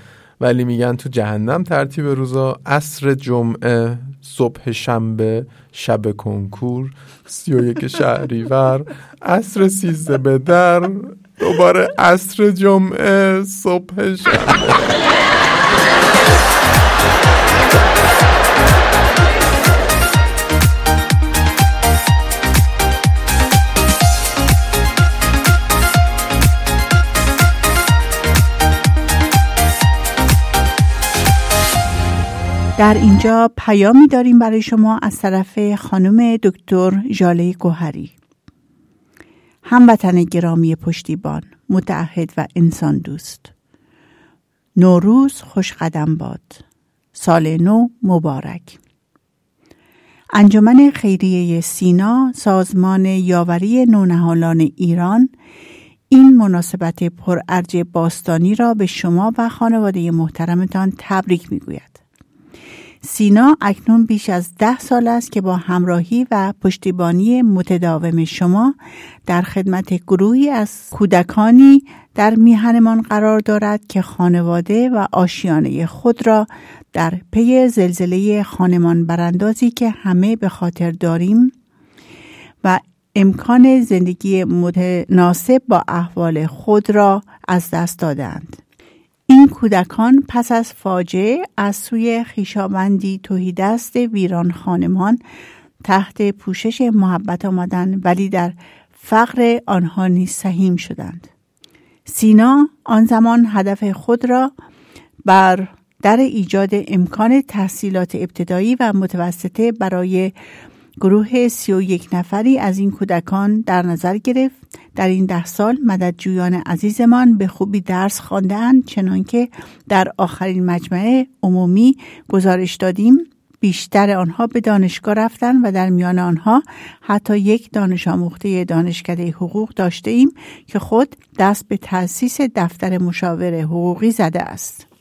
ولی میگن تو جهنم ترتیب روزا عصر جمعه صبح شنبه شب کنکور سی و یک شهریور عصر سیزده به در دوباره عصر جمعه صبح شنبه. در اینجا پیامی داریم برای شما از طرف خانم دکتر ژاله گوهری. هموطن گرامی پشتیبان متعهد و انسان دوست. نوروز خوش قدم باد. سال نو مبارک. انجمن خیریه سینا سازمان یاوری نونهالان ایران این مناسبت پرارج باستانی را به شما و خانواده محترمتان تبریک می‌گوید. سینا اکنون بیش از ده سال است که با همراهی و پشتیبانی متداوم شما در خدمت گروهی از کودکانی در میهنمان قرار دارد که خانواده و آشیانه خود را در پی زلزله خانمان براندازی که همه به خاطر داریم و امکان زندگی متناسب با احوال خود را از دست دادند. این کودکان پس از فاجعه از سوی خیشابندی توهیدست ویران خانمان تحت پوشش محبت آمدند ولی در فقر آنها نیز سهیم شدند. سینا آن زمان هدف خود را بر در ایجاد امکان تحصیلات ابتدایی و متوسطه برای گروه سی و یک نفری از این کودکان در نظر گرفت در این ده سال مددجویان عزیزمان به خوبی درس خواندهاند چنانکه در آخرین مجمع عمومی گزارش دادیم بیشتر آنها به دانشگاه رفتن و در میان آنها حتی یک دانش آموخته دانشکده حقوق داشته ایم که خود دست به تأسیس دفتر مشاور حقوقی زده است.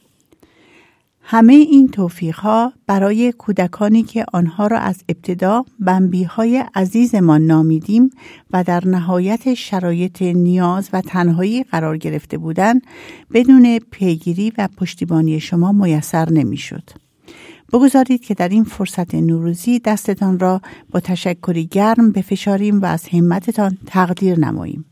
همه این توفیق ها برای کودکانی که آنها را از ابتدا بمبی های عزیزمان نامیدیم و در نهایت شرایط نیاز و تنهایی قرار گرفته بودند بدون پیگیری و پشتیبانی شما میسر نمی‌شد. بگذارید که در این فرصت نوروزی دستتان را با تشکری گرم بفشاریم و از همتتان تقدیر نماییم.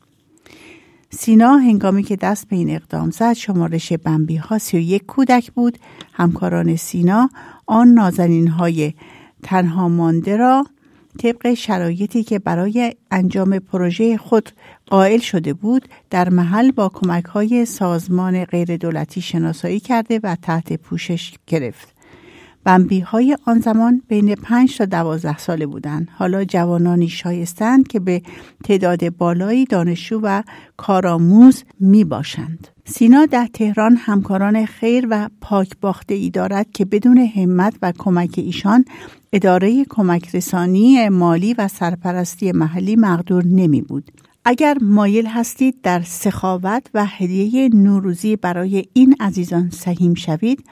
سینا هنگامی که دست به این اقدام زد شمارش بمبی ها سی و یک کودک بود همکاران سینا آن نازنین های تنها مانده را طبق شرایطی که برای انجام پروژه خود قائل شده بود در محل با کمک های سازمان غیر دولتی شناسایی کرده و تحت پوشش گرفت. بمبی های آن زمان بین پنج تا دوازده ساله بودند. حالا جوانانی شایستند که به تعداد بالایی دانشجو و کارآموز می باشند. سینا در تهران همکاران خیر و پاک باخته ای دارد که بدون همت و کمک ایشان اداره کمک رسانی مالی و سرپرستی محلی مقدور نمی بود. اگر مایل هستید در سخاوت و هدیه نوروزی برای این عزیزان سهیم شوید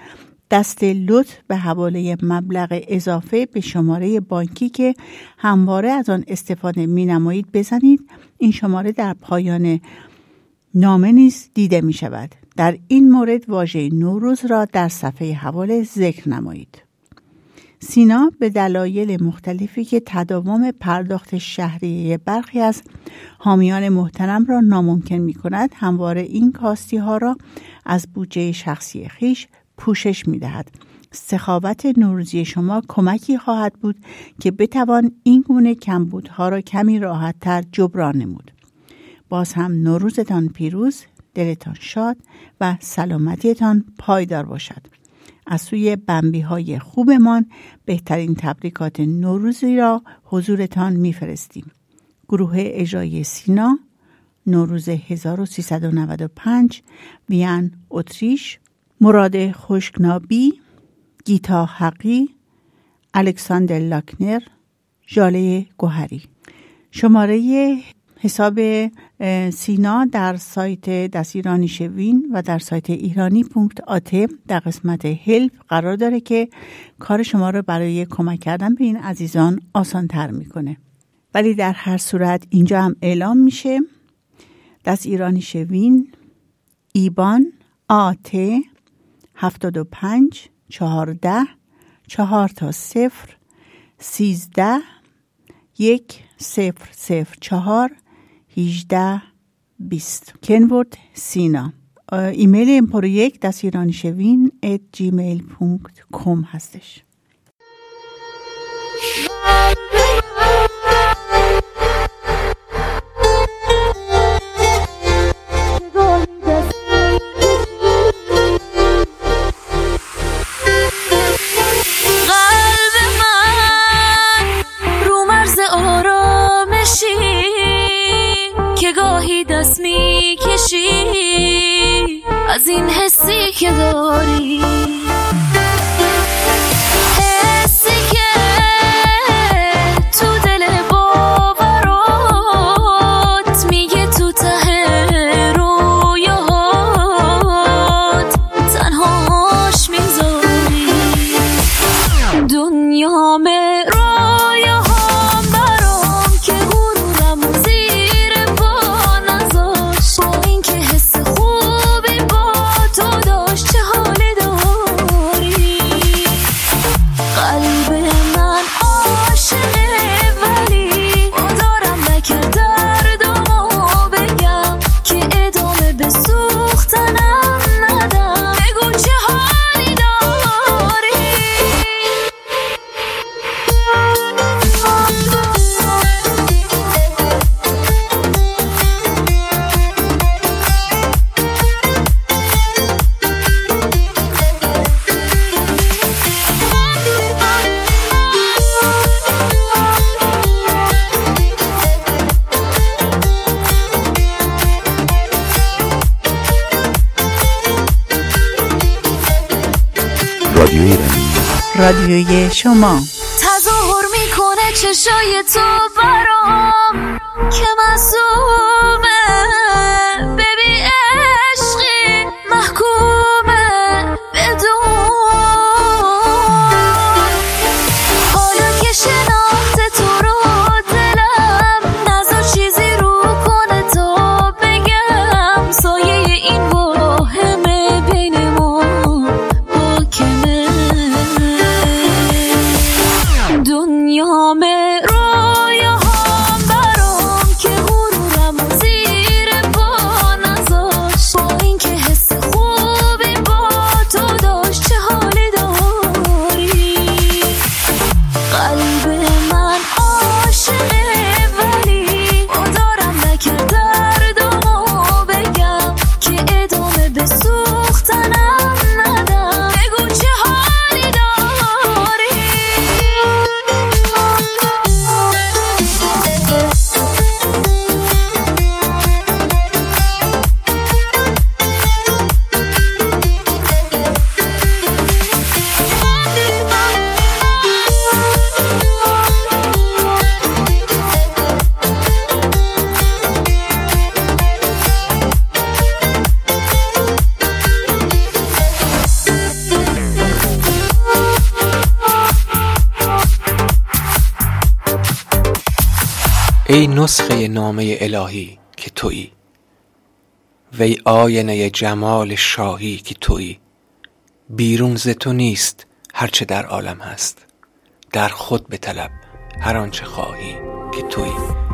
دست لطف به حواله مبلغ اضافه به شماره بانکی که همواره از آن استفاده می نمایید بزنید. این شماره در پایان نامه نیز دیده می شود در این مورد واژه نوروز را در صفحه حواله ذکر نمایید. سینا به دلایل مختلفی که تداوم پرداخت شهریه برخی از حامیان محترم را ناممکن می کند همواره این کاستی ها را از بودجه شخصی خیش پوشش می دهد. سخاوت نوروزی شما کمکی خواهد بود که بتوان این گونه کمبودها را کمی راحتتر جبران نمود. باز هم نوروزتان پیروز، دلتان شاد و سلامتیتان پایدار باشد. از سوی بمبی های خوبمان بهترین تبریکات نوروزی را حضورتان میفرستیم. گروه اجرای سینا نوروز 1395 وین اتریش مراد خشکنابی گیتا حقی الکساندر لاکنر جاله گوهری. شماره حساب سینا در سایت دستیرانی شوین و در سایت ایرانی پونکت آته در قسمت هلپ قرار داره که کار شما رو برای کمک کردن به این عزیزان آسان تر می‌کنه. ولی در هر صورت اینجا هم اعلام میشه. دست ایرانی شوین ایبان آته هفتاد و پنج چهارده چهار تا صفر سیزده یک صفر صفر چهار هیجده بیست. کنورد سینا. ایمیل این پروژه دست ایرانی شوین ات جیمیل پونکت کم هستش. از این حسی که داری. رادیو ایران رادیوی شما. تظاهر می‌کنه چشای تو برام که معصومه. بی عشقی محکوم ای نسخه نامه الهی که تویی. وی آینه جمال شاهی که تویی. بیرون ز تو نیست هرچه در عالم هست. در خود بطلب هر آنچه خواهی که تویی.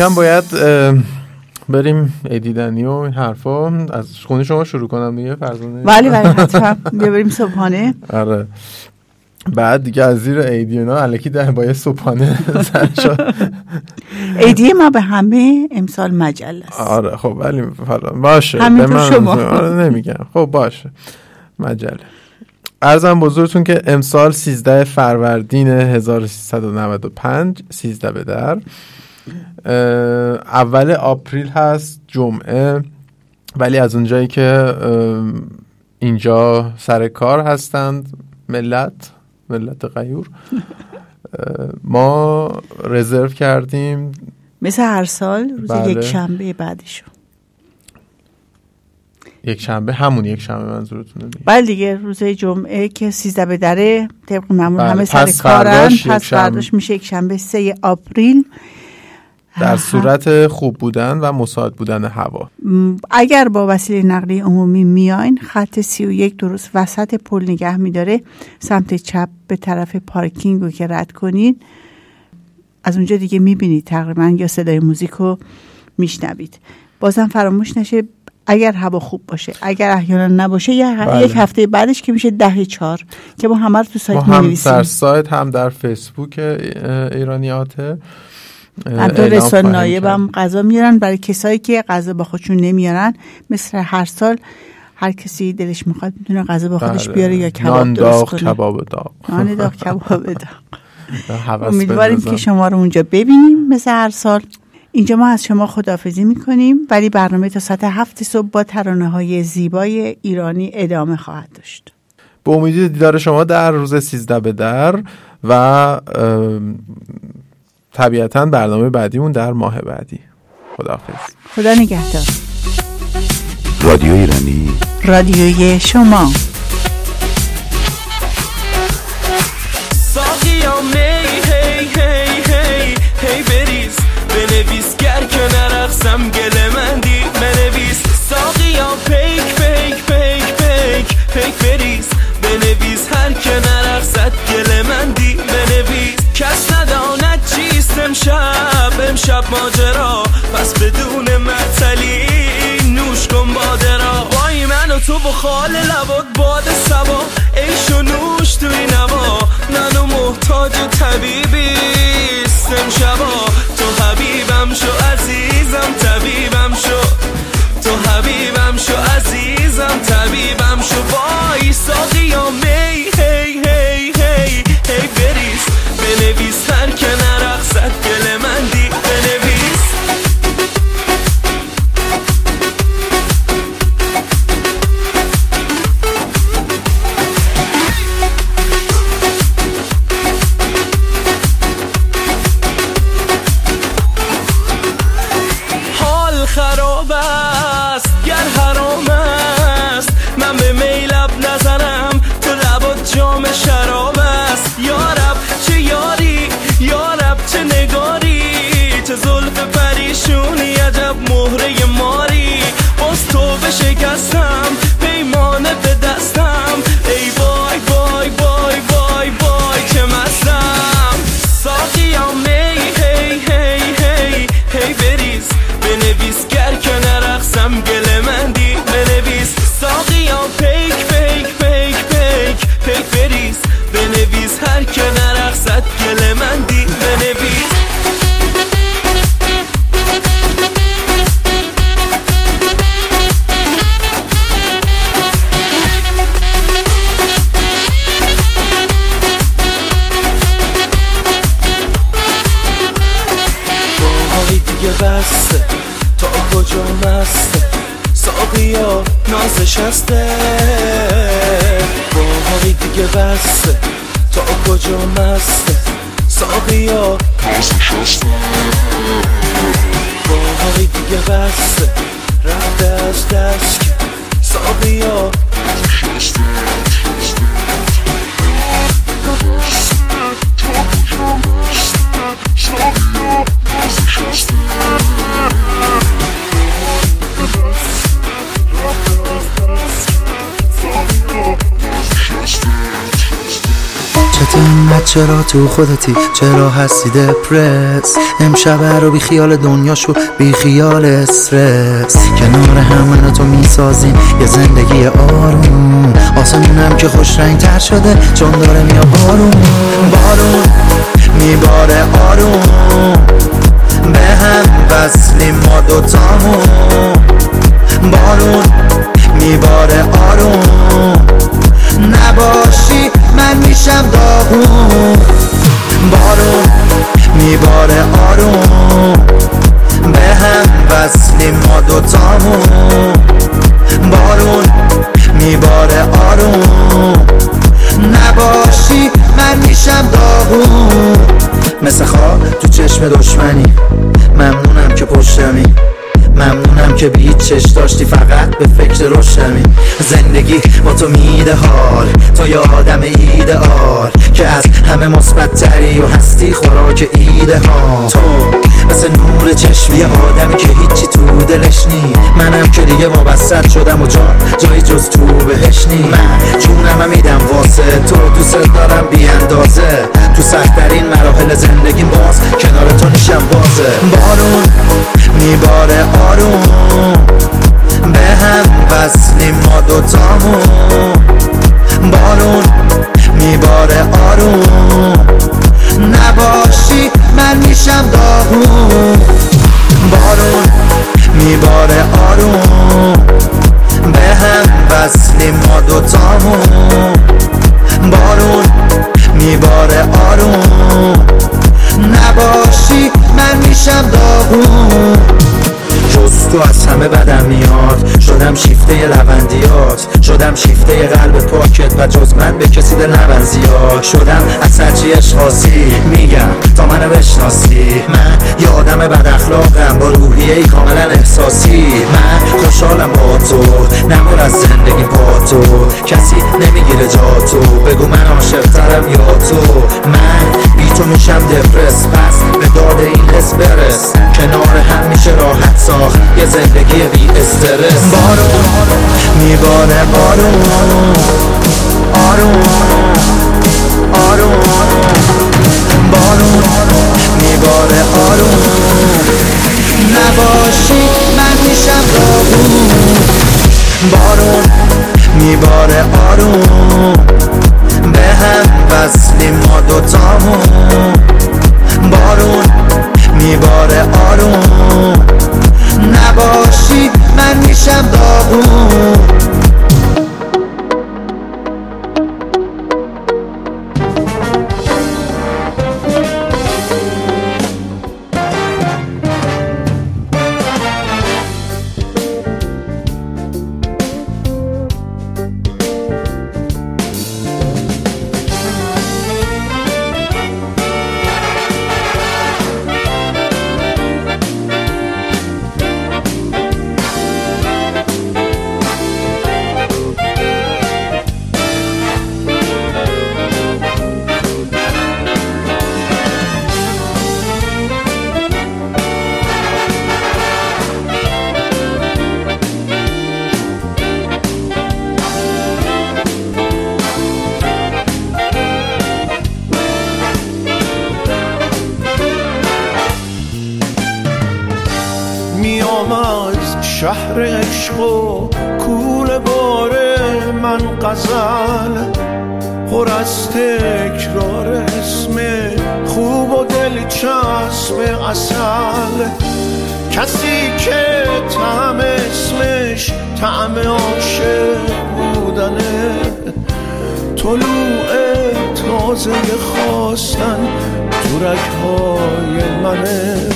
کم باید بریم ایدیدنی و این حرفا. از خونه شما شروع کنم دیگه فرزانه. بله بله حتما. بیا بریم صبحانه. آره. بعد دیگه از زیر ایدی اینا الکی در با یه صبحانه. ایدی ما به همه امسال مجله است آره خب ولی باشه. همینطور شما. آره نمیگم. خب باشه. مجله. ارزم بزرگتون که امسال 13 فروردین 1395 13 به در. اول آپریل هست جمعه. ولی از اونجایی که اینجا سر کار هستند ملت ملت غیور اه، ما رزرو کردیم. مثل هر سال روز بله. یک شنبه بعدشو یک شنبه همون یک شنبه منظورتونه دیگه. بله دیگه روز جمعه که سیزده به دره طبق معمول بله، همه سر کارن پس. فرداش میشه یک شنبه سه آپریل. در صورت خوب بودن و مساعد بودن هوا. اگر با وسیله نقلیه عمومی میاین خط سی و یک درست وسط پل نگه میداره. سمت چپ به طرف پارکینگ رو که رد کنید از اونجا دیگه می‌بینید تقریبا یا صدای موزیک رو میشنوید. بازم فراموش نشه اگر هوا خوب باشه. اگر احیانا نباشه بله. یک هفته بعدش که میشه ده چهار که ما همه رو تو ما سایت هم می‌نویسیم. در سایت هم در فیسبوک ایرانیاته. رسانه خواهیم نایب. هم غذا میارن برای کسایی که غذا با خودشون نمیارن مثل هر سال هر کسی دلش می‌خواد می‌تونه غذا با خودش بله. بیاره یا کباب درست کنه کباب داغ نان داغ کباب داغ امیدواریم. که شما رو اونجا ببینیم مثل هر سال اینجا ما از شما خداحافظی می‌کنیم ولی برنامه تا ساعت هفت صبح با ترانه های زیبای ایرانی ادامه خواهد داشت به امید دیدار شما در روز 13 به در و طبیعتا برنامه بعدیمون در ماه بعدی. خداحافظ. خدا نگهدار. رادیو ایرانی. رادیوی شما. ساقیا می هی هی هی هی بریز. بنویس گر که نرقصم گله مندی بنویس. ساقیا پیک پیک پیک پیک پیک بریز. بنویس هر که نرقصد گله مندی بنویس. کس امشب امشب ماجرا. پس بدون معطلی نوش کن باده را وای من و تو با خال لبات باد سبا عیش و نوش توی نوا. منو محتاج طبیبی امشبا. تو حبیبم شو عزیزم طبیبم شو. تو حبیبم شو عزیزم طبیبم شو. وای ساقیا می هی هی هی هی بریز. بنویس هر که نرقصد گل coração. هسته وای دیگه بسته. تا کجا مسته. ساقیا نازش هسته وای دیگه بسته. رفته از دست. ساقیا نازش چرا تو خودتی؟ چرا هستی دپرس امشب رو بی خیال دنیا شو بی خیال استرس کنار همه تو می‌سازیم یه زندگی آروم. آسمونم که خوش رنگ تر شده چون داره میاد بارون. بارون میباره آروم. به هم وصلیم ما دوتامون. بارون میباره آروم. نباشی من میشم داغون. داشتی فقط به فکر روشنی. زندگی با تو میده حال تو یه آدم ایدئال که از همه مثبت تری و هستی خوراک ایده ها. تو مثل نور چشمی آدمی که هیچی تو دلش نی منم که دیگه وابسته شدم و جان جایی جز تو بهش نی من جونم میدم واسه تو دوست دارم بی اندازه تو سختترین مراحل زندگیم باز کنار تو نیشم بازه بارون میباره آروم. به هم وصلیم ما دوتامون. بارون میباره آروم. نباشی من میشم داغون. بارون میباره آروم. به هم وصلیم ما دوتامون. بارون میباره آروم. نباشی من میشم داغون. جز تو از همه بدم میاد. شدم شیفته لوندیات شدم شیفته قلب پاکت و جز من به کسی دل نبند زیاد. شدم از هرچی اشخاصی. میگم تا منو بشناسی. من یه آدم بد اخلاقم. با روحیه ای کاملا احساسی. من خوشحالم با تو. نمور از زندگی با تو. کسی نمی‌گیره جا تو. بگو من عاشق ترم یا تو. من بی تو میشم دپرس. پس به داد این حس برس. کنار هم میشه راحت ساخت یه زندگی بی استرس. بارون میباره آروم آروم آروم. بارون میباره آروم. نباشی من میشم داغون بارون میباره آروم. به هم وصلیم ما دوتامون. بارون میباره آروم. نباشی من میشم داغون. طلوع تازه خواستن تو رگهای منه.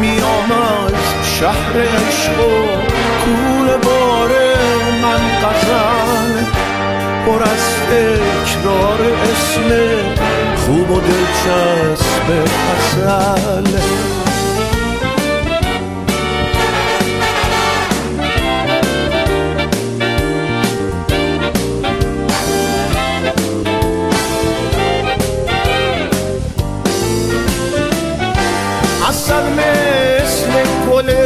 میام از شهر عشق و کول باره من غزل پر از تکرار اسم خوب و دلچسب اصل اصل مثل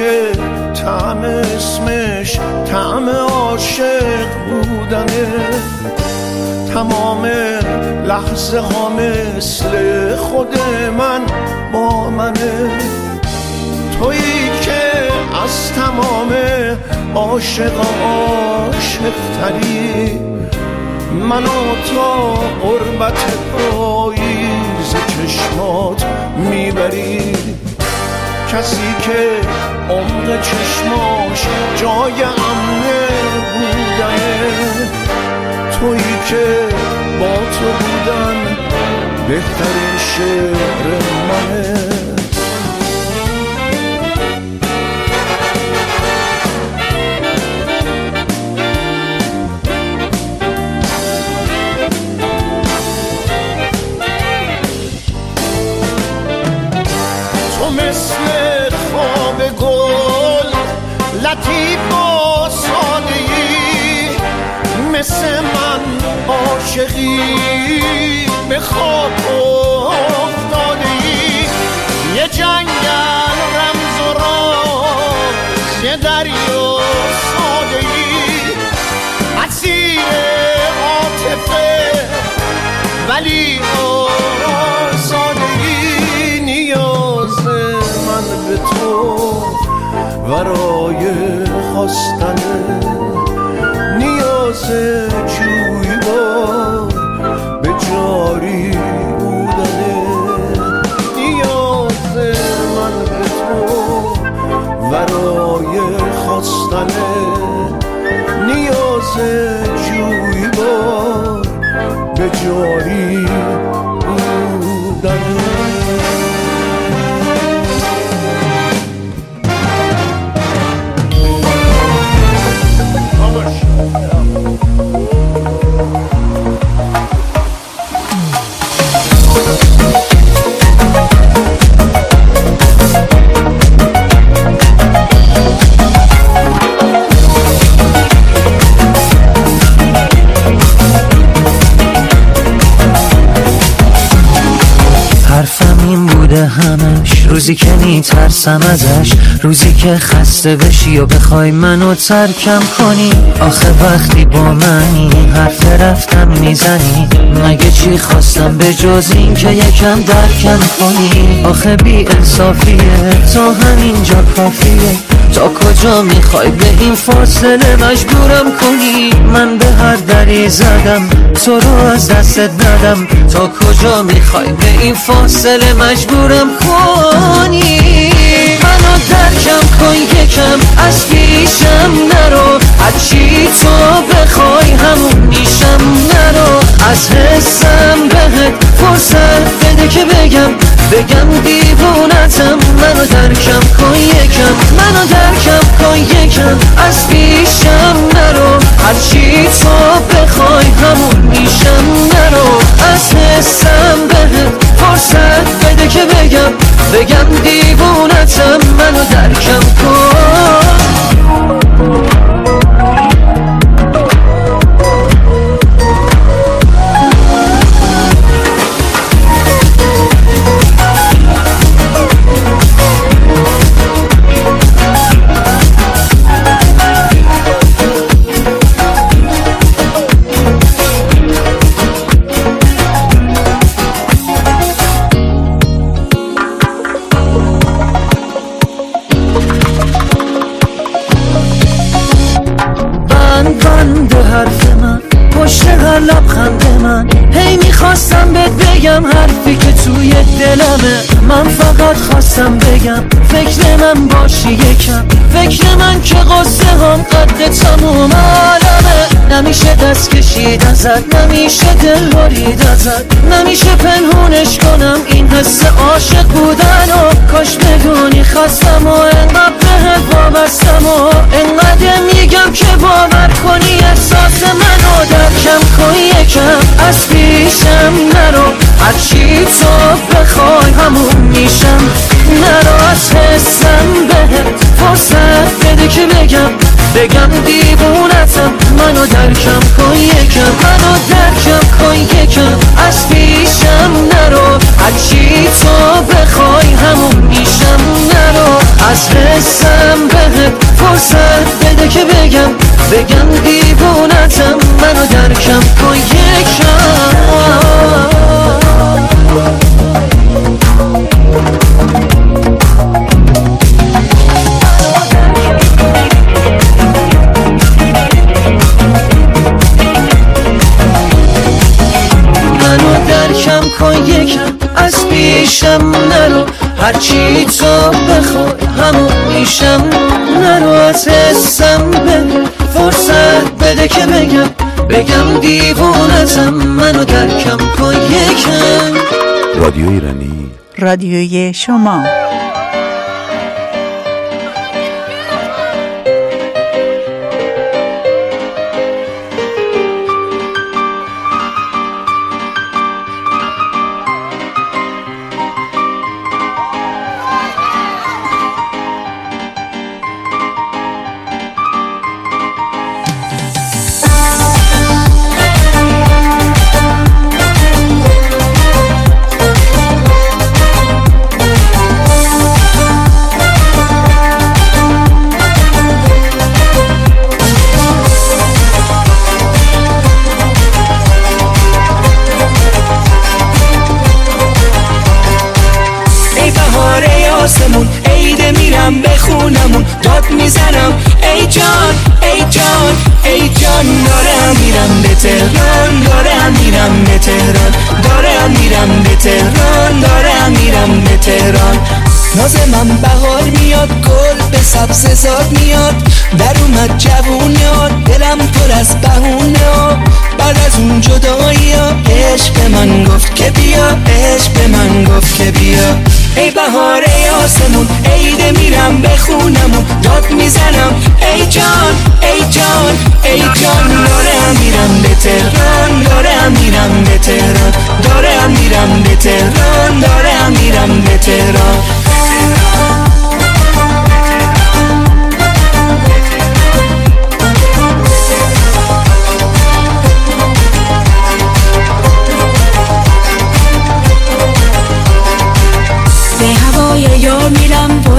که طعم اسمش طعم عاشق بودنه. تمام لحظه ها مثل خود من با منه. تویی که از تمام عاشق عاشق تری منو تا قربت پاییز چشمات می‌بری. کسی که عمق چشماش جای امنه بودنه تویی که با تو بودن بهترین شعر منه. مثل من عاشقی به خواب افتادگی یه جنگل رمز و راز یه دریا سادگی اسیر عاطفه ولی آزادگی نیاز من به تو برای خواستنه نیاز جویبار به جاری بودنه. نیاز من به تو برای خواستنه. نیاز جویبار به جاری همش. روزی که میترسم ازش روزی که خسته بشی و بخوای منو ترکم کنی. آخه وقتی با منی حرف رفتم می‌زنی. مگه چی خواستم به جز این که یکم درکم کنی؟ آخه بی انصافیه تا همینجا کافیه. تا کجا می‌خوای؟ به این فاصله مجبورم کنی. من به هر دری زدم تو رو از دستت ندم تا کجا می‌خوای؟ به این فاصله مجبورم کنی. منو درکم کن یکم از پیشم نرو. هرچی تو بخوای همون میشم نرو. از حسم بهت فرصت بده که بگم. بگم دیوونتم منو درکم کن یکم. منو درکم کن یکم از پیشم نرو. هرچی تو بخوای همون میشم نرو. از حسم بهت فرصت بده که بگم. بگم دیوونتم منو درکم کن. فقط خواستم بگم. فکر من باشی یکم. فکر من که قصه هم قد تموم عالمه نمیشه دست کشید ازت نمیشه دل برید ازت. نمیشه پنهونش کنم این حس عاشق بودن و کاش بدونی خستم و انقدر بهت وابستم و انقدر میگم که باور کنی احساس منو درکم کن یکم از پیشم نرو. هرچی تو بخوای همون میشم. نرو از حسم بهت. فرصت بده که بگم. بگم دیوونتم. منو درکم کن یکم. منو درکم کن یکم. از پیشم نرو. هرچی تو بخوای همون میشم نرو. از حسم بهت فرصت بده که بگم. بگم دیوونتم. منو درکم کن یکم. درکم کن یکم از پیشم نرو. هرچی تو بخوای همون میشم. نرو از حسم بده فرصت بده که بگم. بگم دیوونتم منو درکم کن یکم. رادیو ایرانی. رادیوی شما. میرم بخونمون داد می‌زنم. ای جان ای جان ای جان دارم میرم به تهران دارم میرم به تهران دارم میرم به تهران دارم میرم به تهران. ناز من بهار میاد گل به سبز زاد میاد. در اومد جوونه دلم پر از بهونه ها. بعد از اون جدایی ها عشق من گفت که بیا عشق من گفت که بیا. ای بهاره آسمون عیده میرم بخونمون داد می‌زنم ای جان ای جان ای جان دارم میرم به تهران دارم میرم به تهران دارم میرم به تهران دارم میرم به تهران.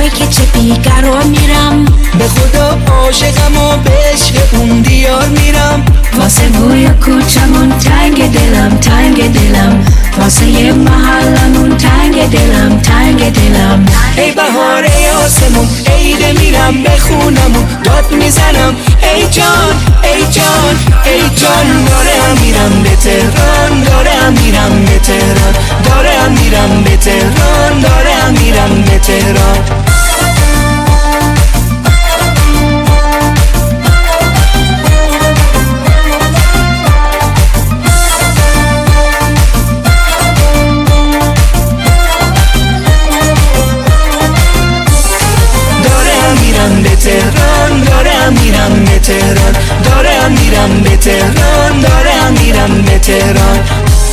وای که چه بیقرار میرم. به خدا عاشقم و به عشق اون دیار میرم. واسه بوی کوچمون تنگ دلم تنگ دلم. واسه یه محلمون تنگ دلم تنگ دلم. ای بهاره آسمون عیده میرم بخونمون داد می‌زنم ای جان ای جان ای جان. دارم میرم به تهران دارم میرم به تهران. دارم میرم به تهران دارم میرم به تهران. تهران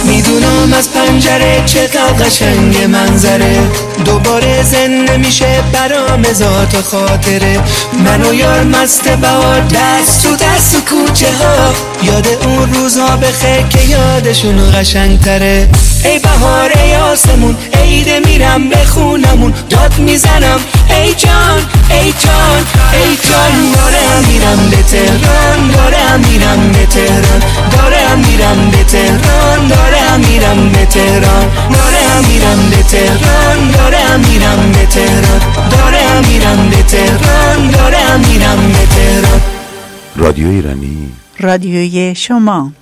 می‌دونم از پنجره چقدر قشنگ منظره. دوباره زنده میشه برام ذات خاطره. من و یار مست بهار دست تو دست و کوچه ها. یاد اون روزها بخیر که یادشون قشنگ تره ای بهاره آسمون عیده میرم بخونمون داد می‌زنم ای جان ای جان ای جان دارم میرم به تهران دارم میرم به تهران دارم میرم به تهران دارم میرم به تهران دارم میرم به تهران دارم میرم به تهران دارم میرم به تهران دارم میرم به تهران. رادیو ایرانی. رادیوی شما.